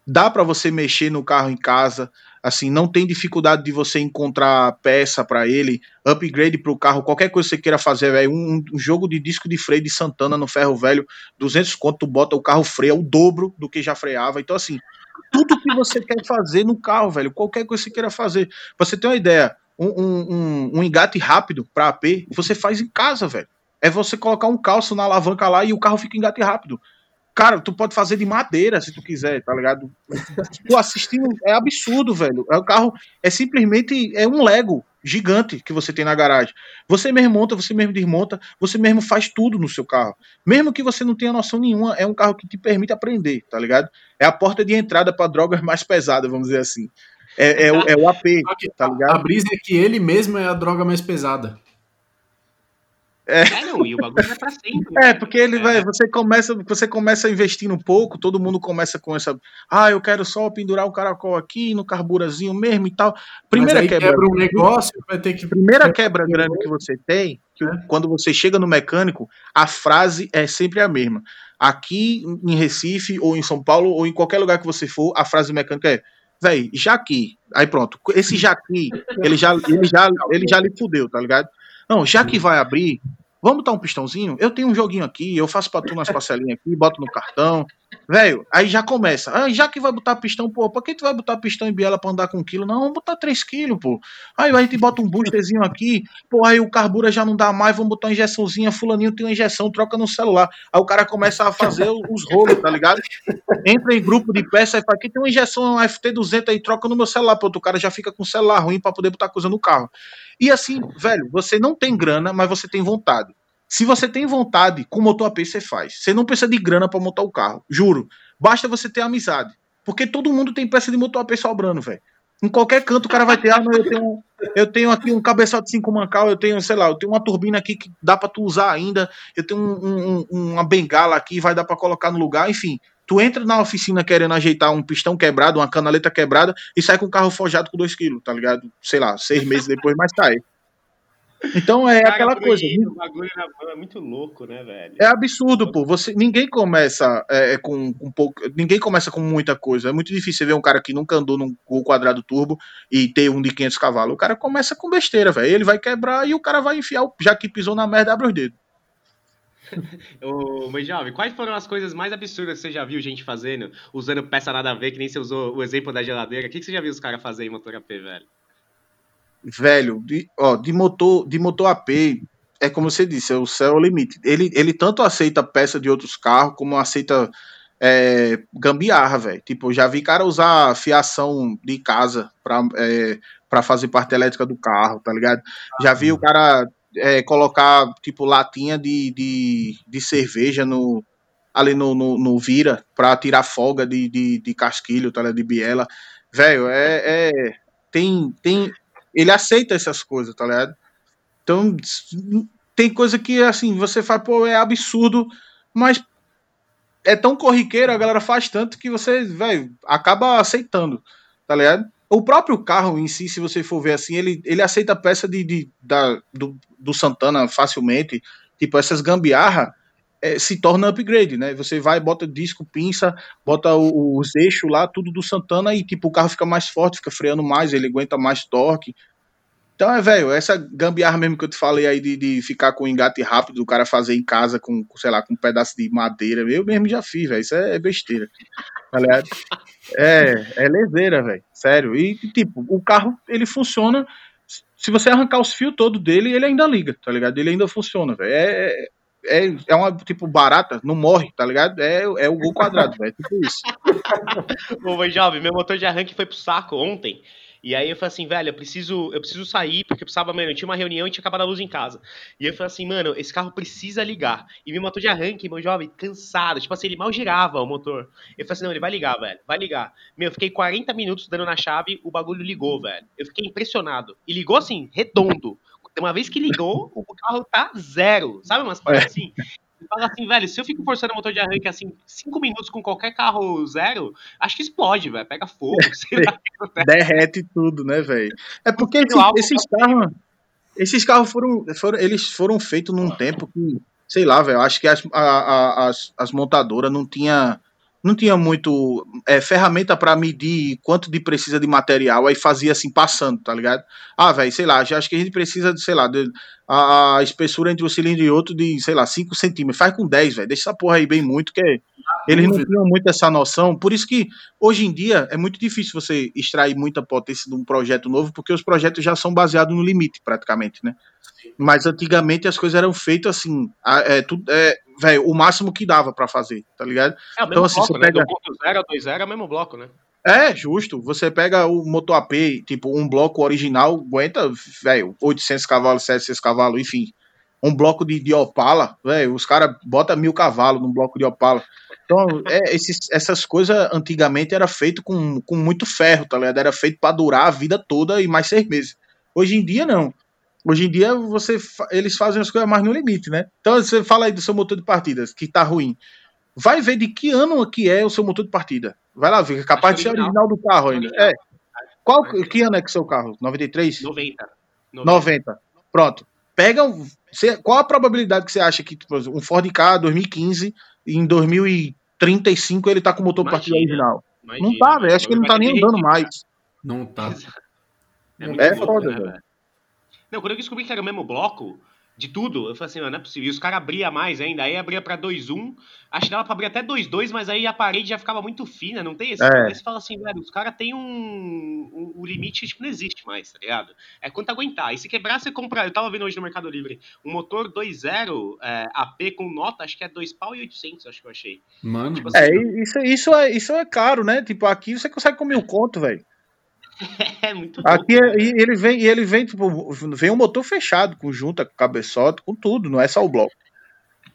Dá para você mexer no carro em casa, assim, não tem dificuldade de você encontrar peça para ele, upgrade para o carro, qualquer coisa que você queira fazer, velho, um, um jogo de disco de freio de Santana no ferro velho, 200 conto, tu bota o carro freia o dobro do que já freava. Então assim, tudo que você quer fazer no carro, velho, qualquer coisa que você queira fazer. Pra você ter uma ideia, um, um, um, engate rápido para AP, você faz em casa, velho. É você colocar um calço na alavanca lá e o carro fica engate rápido. Cara, tu pode fazer de madeira se tu quiser, tá ligado? Tu assistindo é absurdo, velho. É o carro é simplesmente é um Lego gigante que você tem na garagem. Você mesmo monta, você mesmo desmonta, você mesmo faz tudo no seu carro. Mesmo que você não tenha noção nenhuma, é um carro que te permite aprender, tá ligado? É a porta de entrada para drogas mais pesadas, vamos dizer assim. É, é, o, é o AP, tá ligado? A brisa é que ele mesmo é a droga mais pesada. É. é, não, e o bagulho vai pra sempre. É, porque ele é. vai, você começa, você começa investindo um pouco, todo mundo começa com essa, ah, eu quero só pendurar o caracol aqui no carburazinho mesmo e tal. Primeira quebra, quebra um negócio, vai ter que Primeira quebra grande que você tem, que é. quando você chega no mecânico, a frase é sempre a mesma. Aqui em Recife ou em São Paulo ou em qualquer lugar que você for, a frase mecânica é Véi, Jaqui. Aí pronto. Esse Jaqui, ele já, ele já, ele já lhe fudeu, tá ligado? Não, já que vai abrir, vamos botar um pistãozinho? Eu tenho um joguinho aqui, eu faço pra tu nas parcelinhas aqui, boto no cartão. Velho, aí já começa. Ah, já que vai botar pistão, pô, pra que tu vai botar pistão em biela pra andar com um quilo? Não, vamos botar 3 quilos, pô. Aí a gente bota um boosterzinho aqui, pô, aí o carbura já não dá mais, vamos botar uma injeçãozinha, fulaninho tem uma injeção, troca no celular. Aí o cara começa a fazer os rolos, tá ligado? Entra em grupo de peça e fala, aqui tem uma injeção, um FT200 aí, troca no meu celular, pô, o cara já fica com o celular ruim pra poder botar coisa no carro. E assim, velho, você não tem grana, mas você tem vontade. Se você tem vontade, com motor AP você faz. Você não precisa de grana para montar o carro. Juro. Basta você ter amizade. Porque todo mundo tem peça de motor AP sobrando, velho. Em qualquer canto o cara vai ter, ah, eu tenho, eu tenho aqui um cabeçote 5 mancal, eu tenho, sei lá, eu tenho uma turbina aqui que dá para tu usar ainda, eu tenho um, um, uma bengala aqui, vai dar para colocar no lugar, enfim. Tu entra na oficina querendo ajeitar um pistão quebrado, uma canaleta quebrada, e sai com o carro forjado com 2 kg, tá ligado? Sei lá, seis meses depois, mas tá aí. Então é Cara, aquela coisa. O bagulho é muito louco, né, velho? É absurdo, pô. Você, ninguém começa é, é, com um pouco. Ninguém começa com muita coisa. É muito difícil ver um cara que nunca andou num gol quadrado turbo e ter um de 500 cavalos. O cara começa com besteira, velho. Ele vai quebrar e o cara vai enfiar, já que pisou na merda, abre os dedos. Ô, mas jovem, quais foram as coisas mais absurdas que você já viu gente fazendo, usando peça nada a ver, que nem você usou o exemplo da geladeira? O que, que você já viu os caras fazer em motor AP, velho? Velho, de, ó, de motor, de motor AP, é como você disse, é o céu é o limite. Ele, ele tanto aceita peça de outros carros, como aceita é, gambiarra, velho. Tipo, já vi cara usar fiação de casa pra, é, pra fazer parte elétrica do carro, tá ligado? Já vi o cara é, colocar, tipo, latinha de, de, de cerveja no, ali no, no, no, vira pra tirar folga de, de, de casquilho, tá? De biela. Velho, é, é, tem, tem ele aceita essas coisas, tá ligado? Então, tem coisa que, assim, você fala, pô, é absurdo, mas é tão corriqueiro, a galera faz tanto que você, velho, acaba aceitando, tá ligado? O próprio carro em si, se você for ver assim, ele, ele aceita peça de, de da, do, do Santana facilmente, tipo, essas gambiarra é, se torna upgrade, né? Você vai, bota disco, pinça, bota o, os eixos lá, tudo do Santana e tipo o carro fica mais forte, fica freando mais, ele aguenta mais torque. Então é, velho, essa gambiarra mesmo que eu te falei aí de, de ficar com engate rápido, o cara fazer em casa com, sei lá, com um pedaço de madeira, eu mesmo já fiz, velho, isso é, é besteira. Ligado? É, é lezeira, velho, sério. E, tipo, o carro, ele funciona, se você arrancar os fios todo dele, ele ainda liga, tá ligado? Ele ainda funciona, velho. É, é, é uma, tipo, barata, não morre, tá ligado? É, é o gol quadrado, velho. Tipo isso. Ô, jovem, meu motor de arranque foi pro saco ontem. E aí eu falei assim, velho, eu preciso, eu preciso sair, porque eu precisava, mano, eu tinha uma reunião e tinha acabado a luz em casa. E eu falei assim, mano, esse carro precisa ligar. E meu motor de arranque, meu jovem, cansado. Tipo assim, ele mal girava o motor. Eu falei assim, não, ele vai ligar, velho. Vai ligar. Meu, eu fiquei 40 minutos dando na chave, o bagulho ligou, velho. Eu fiquei impressionado. E ligou assim, redondo. Uma vez que ligou, o carro tá zero. Sabe umas coisas é. assim? Fala assim, velho, se eu fico forçando o motor de arranque assim, cinco minutos com qualquer carro zero, acho que explode, velho. Pega fogo, sei lá. Derrete tudo, né, velho? É porque esse, esses carros. Esses carros foram, foram. Eles foram feitos num tempo que, sei lá, velho. Acho que as, a, a, as, as montadoras não tinha não tinha muito é, ferramenta para medir quanto de precisa de material, aí fazia assim, passando, tá ligado? Ah, velho, sei lá, já acho que a gente precisa de, sei lá, de, a, a, espessura entre um cilindro e outro de, sei lá, 5 centímetros. Faz com 10, velho. Deixa essa porra aí bem muito, que eles não tinham muito essa noção. Por isso que hoje em dia é muito difícil você extrair muita potência de um projeto novo, porque os projetos já são baseados no limite, praticamente, né? Mas antigamente as coisas eram feitas assim, a- é, tudo, é, velho, o máximo que dava pra fazer, tá ligado? É o mesmo Então, assim, bloco, você né? pega- Do ponto 0 ao 2.0 é o mesmo bloco, né? É, justo. Você pega o motor AP, tipo, um bloco original aguenta, velho, 800 cavalos, 700 cavalos, enfim. Um bloco de, de Opala, velho, os caras botam mil cavalos num bloco de Opala. Então, é, esses- essas coisas antigamente era feito com, com muito ferro, tá ligado? Era feito pra durar a vida toda e mais seis meses. Hoje em dia, não. Hoje em dia, você, fa- eles fazem as coisas mais no limite, né? Então, você fala aí do seu motor de partidas, que tá ruim. Vai ver de que ano que é o seu motor de partida. Vai lá ver, é capaz de ser original. do carro ainda. É. Qual, que ano é que é o seu carro? 93? 90. 90. Pronto. Pega. um- você- qual a probabilidade que você acha que tipo, um Ford K 2015, em 2035 ele tá com motor de partida original? Imagina, não tá, velho. Acho que ele não tá nem andando mais. Não tá. É, É foda, né, velho. Não, quando eu descobri que era o mesmo bloco de tudo, eu falei assim, "Mano, não é possível. E os caras abriam mais ainda, aí abria pra 2.1, acho que dava pra abrir até 2.2, mas aí a parede já ficava muito fina, não tem esse? É. Aí você fala assim, velho, os caras têm um, um- O limite tipo, não existe mais, tá ligado? É quanto aguentar. E se quebrar, você compra. Eu tava vendo hoje no Mercado Livre um motor 2.0 é, AP com nota, acho que é 2 pau e 800, acho que eu achei. Mano, Tipo assim, É, isso, isso, é, isso é caro, né? Tipo, aqui você consegue comer um conto, velho. É muito louco, Aqui é- e ele vem, e ele vem, tipo, vem um motor fechado, com junta, com cabeçote, com tudo, não é só o bloco.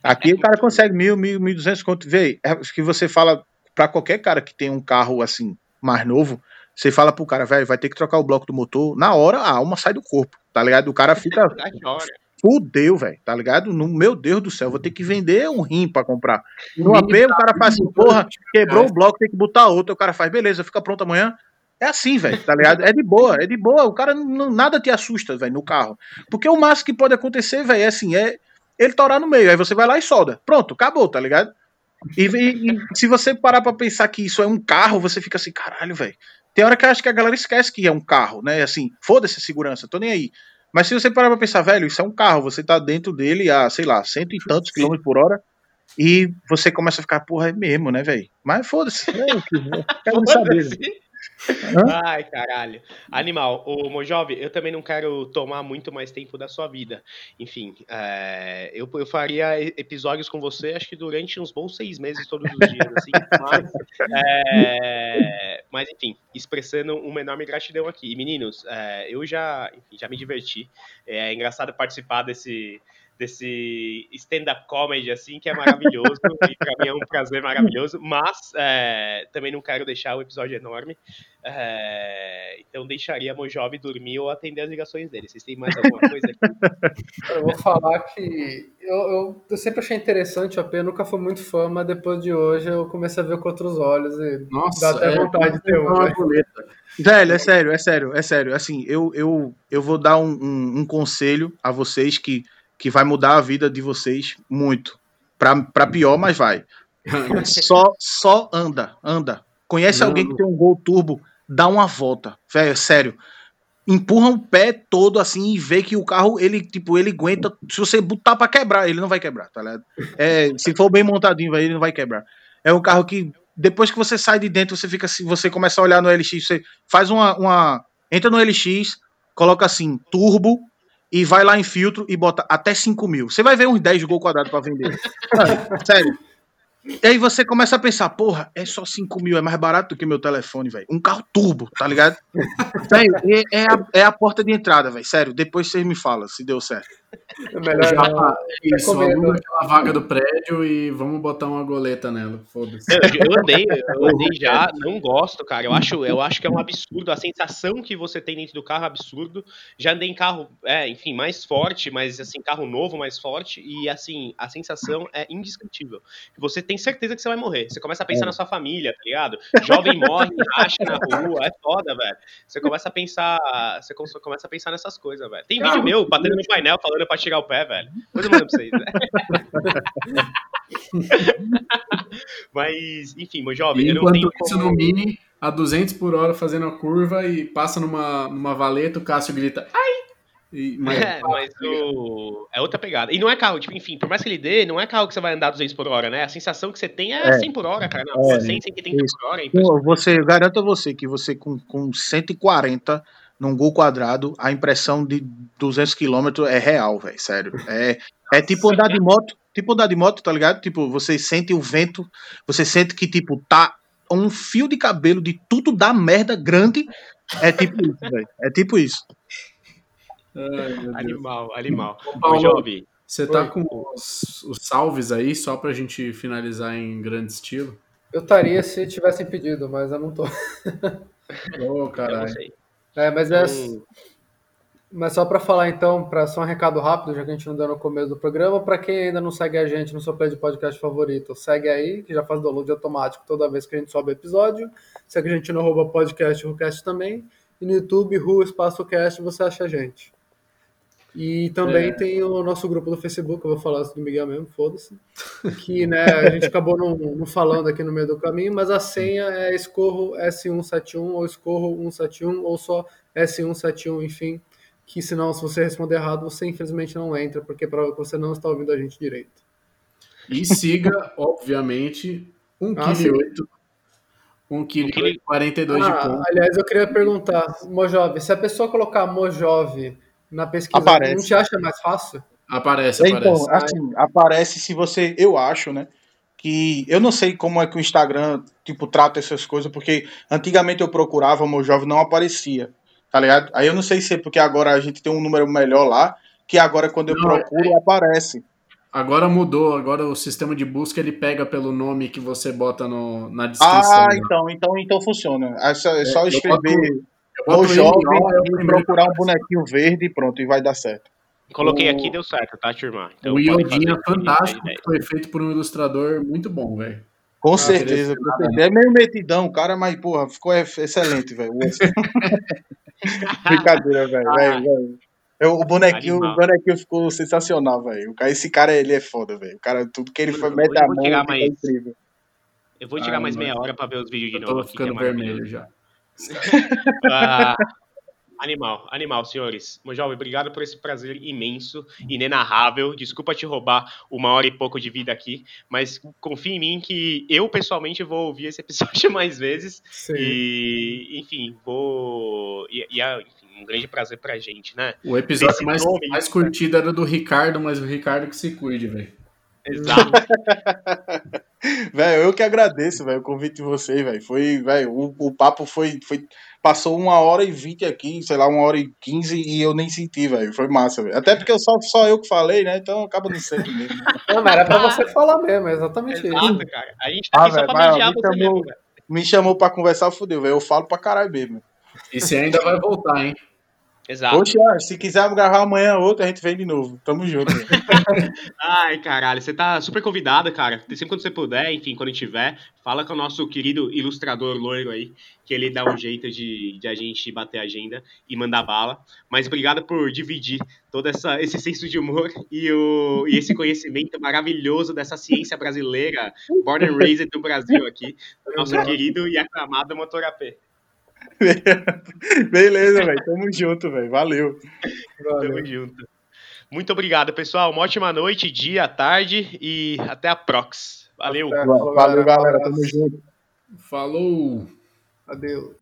Aqui o cara consegue mil, mil, mil duzentos conto. Vê, é que você fala pra qualquer cara que tem um carro assim, mais novo, você fala pro cara, velho, vai ter que trocar o bloco do motor. Na hora, a alma sai do corpo, tá ligado? O cara fica, fudeu, velho, tá ligado? No, meu Deus do céu, vou ter que vender um rim pra comprar. No AP, o cara faz assim, porra, quebrou o bloco, tem que botar outro. O cara faz, beleza, fica pronto amanhã. É assim, velho, tá ligado? É de boa, é de boa. O cara não, nada te assusta, velho, no carro. Porque o máximo que pode acontecer, velho, é assim, é ele torar no meio. Aí você vai lá e solda. Pronto, acabou, tá ligado? E, e- e se você parar pra pensar que isso é um carro, você fica assim, caralho, velho. Tem hora que eu acho que a galera esquece que é um carro, né? Assim, foda-se a segurança, tô nem aí. Mas se você parar pra pensar, velho, isso é um carro, você tá dentro dele a, sei lá, cento e tantos quilômetros por hora, e você começa a ficar, porra, é mesmo, né, velho? Mas foda-se, é, quero nem saber. Ai, caralho. Animal, ô Mojove, eu também não quero tomar muito mais tempo da sua vida. Enfim, é, eu, eu faria episódios com você, acho que durante uns bons seis meses, todos os dias, assim. Mas, é, mas, enfim, expressando uma enorme gratidão aqui. E, meninos, é, eu já, enfim, já me diverti. É engraçado participar desse desse stand-up comedy assim que é maravilhoso e pra mim é um prazer maravilhoso mas é, também não quero deixar o episódio enorme é, então deixaria Mojove dormir ou atender as ligações dele. Vocês têm mais alguma coisa aqui? Eu vou falar que eu, eu, eu sempre achei interessante o AP, eu nunca fui muito fã, mas depois de hoje eu comecei a ver com outros olhos e Nossa, dá até é, vontade de ter um. uma né? boleta. Velho, é sério, é sério, é sério. Assim, eu, eu, eu vou dar um, um, um conselho a vocês que, que vai mudar a vida de vocês muito. Pra, pra pior, mas vai. Só, só anda, anda. Conhece Não. alguém que tem um gol turbo, dá uma volta. Velho, sério. Empurra um pé todo assim e vê que o carro, ele, tipo, ele aguenta. Se você botar pra quebrar, ele não vai quebrar, tá ligado? É, se for bem montadinho, velho, ele não vai quebrar. É um carro que, depois que você sai de dentro, você fica assim, você começa a olhar no LX, você faz uma. uma entra no LX, coloca assim, turbo, e vai lá em filtro e bota até 5 mil. Você vai ver uns 10 gol quadrado pra vender. Sério. E aí você começa a pensar, porra, é só 5 mil, é mais barato do que meu telefone, velho. Um carro turbo, tá ligado? É, é a, é a porta de entrada, velho. Sério, depois vocês me falam se deu certo. É melhor Já, não. é isso, aluga aquela vaga do prédio e vamos botar uma goleta nela. Foda-se. Eu, eu andei, eu andei já, não gosto, cara. Eu acho, eu acho que é um absurdo. A sensação que você tem dentro do carro é absurdo. Já andei em carro, é, enfim, mais forte, mas assim, carro novo mais forte. E assim, a sensação é indescritível. Você tem certeza que você vai morrer. Você começa a pensar na sua família, tá ligado? Jovem morre, racha na rua, é foda, velho. Você começa a pensar. Você come- começa a pensar nessas coisas, velho. Tem vídeo meu batendo no painel falando pra tirar o pé, velho. Depois eu mando pra vocês. Mas, enfim, meu jovem, eu não tenho isso como- no Mini, a 200 por hora fazendo a curva e passa numa, numa valeta, o Cássio grita ai! E, mas, É, mas o... é outra pegada. E não é carro, tipo, enfim, por mais que ele dê, não é carro que você vai andar 200 por hora, né? A sensação que você tem é, É. 100 por hora, cara. Não, É, 100, 130 isso. por hora. É. Pô, Você, eu garanto a você que você com, com 140 num gol quadrado, a impressão de 200 km é real, velho, sério. É, é tipo andar de moto, tipo andar de moto, tá ligado? Tipo, você sente o vento, você sente que, tipo, tá um fio de cabelo de tudo da merda grande. É tipo isso, velho. É tipo isso. Ai, Animal, animal. Ô, Job, Você tá Oi. com os, os salves aí, só pra gente finalizar em grande estilo? Eu estaria se tivessem pedido, mas eu não tô. Ô, eu não caralho. É, mas é. Então, Mas só para falar então, para só um recado rápido, já que a gente não deu no começo do programa, para quem ainda não segue a gente no seu play de podcast favorito, segue aí, que já faz download automático toda vez que a gente sobe episódio. Segue a gente no arroba podcast RuCast também. E no YouTube, Ru Espaço Cast, você acha a gente. E também É. tem o nosso grupo do Facebook, eu vou falar isso do Miguel mesmo, foda-se. Que né, a gente acabou não, não falando aqui no meio do caminho, mas a senha é escorro S171 ou escorro 171 ou só S171, enfim que senão se você responder errado, você infelizmente não entra, porque prova que você não está ouvindo a gente direito. E siga, obviamente, 1 Ah, sim. kg 8. 1 kg quilo- 42 de Ah, ponto. aliás, eu queria perguntar, Mojove, se a pessoa colocar Mojove na pesquisa, Aparece. não te acha mais fácil? Aparece, aparece. Então, assim, aparece se você, eu acho, né? Que eu não sei como é que o Instagram, tipo, trata essas coisas, porque antigamente eu procurava, meu jovem não aparecia, tá ligado? Aí eu não sei se é porque agora a gente tem um número melhor lá, que agora quando eu Não, é- procuro aparece. Agora mudou, agora o sistema de busca ele pega pelo nome que você bota no, na descrição. Ah, né? então, então, então funciona. É só, é só eu escrever Eu boto o jovem é e procurar um bonequinho verde e pronto, e vai dar certo. coloquei O- aqui deu certo, tá, turma? Então, o Iodinha fantástico, foi feito por um ilustrador muito bom, velho. Com Ah, certeza. com. É meio metidão, cara, mas, porra, ficou ex- excelente, velho. Brincadeira, velho. Ah. Eu- O bonequinho, Animal. o bonequinho ficou sensacional, velho. O cara- Esse cara, ele é foda, velho. O cara, tudo que ele foi, Eu mete a mão, mais- incrível. Eu vou tirar Ah, mais meia hora pra ver os vídeos de Eu novo tô aqui. ficando é vermelho já. Ah, animal, animal, senhores. Meu jovem, obrigado por esse prazer imenso, inenarrável. Desculpa te roubar uma hora e pouco de vida aqui, mas confia em mim que eu pessoalmente vou ouvir esse episódio mais vezes. Sim. E, enfim, vou. E, e é, enfim, um grande prazer pra gente, né? O episódio Esse mais, nome, mais curtido era do Ricardo, mas o Ricardo que se cuide, velho. Exato. Velho, eu que agradeço, velho, o convite de vocês, velho. Foi, velho, o, o papo foi, foi. Passou uma hora e vinte aqui, sei lá, uma hora e quinze e eu nem senti, velho. Foi massa, velho. Até porque eu só, só eu que falei, né? Então acaba não sendo mesmo. Não, mas era pra você falar mesmo, é exatamente isso. Exato, cara. A gente tá Ah, aqui só velho, pra mas me você chamou- mesmo, velho. Me chamou pra conversar, fudeu, velho. Eu falo pra caralho mesmo. E você ainda vai voltar, hein? Exato. Poxa, se quiser gravar amanhã outra, a gente vem de novo. Tamo junto. Ai, caralho, você tá super convidado, cara. Sempre quando você puder, enfim, quando tiver, fala com o nosso querido ilustrador loiro aí, que ele dá um jeito de, de a gente bater a agenda e mandar bala. Mas obrigado por dividir todo essa, esse senso de humor e, o, e esse conhecimento maravilhoso dessa ciência brasileira, born and raised do Brasil aqui, nosso querido e aclamado Motor AP. Beleza, velho. Tamo junto, velho. Valeu. Valeu. Tamo junto. Muito obrigado, pessoal. Uma ótima noite, dia, tarde e até a Prox. Valeu. Valeu, galera. Tamo junto. Falou! Adeus.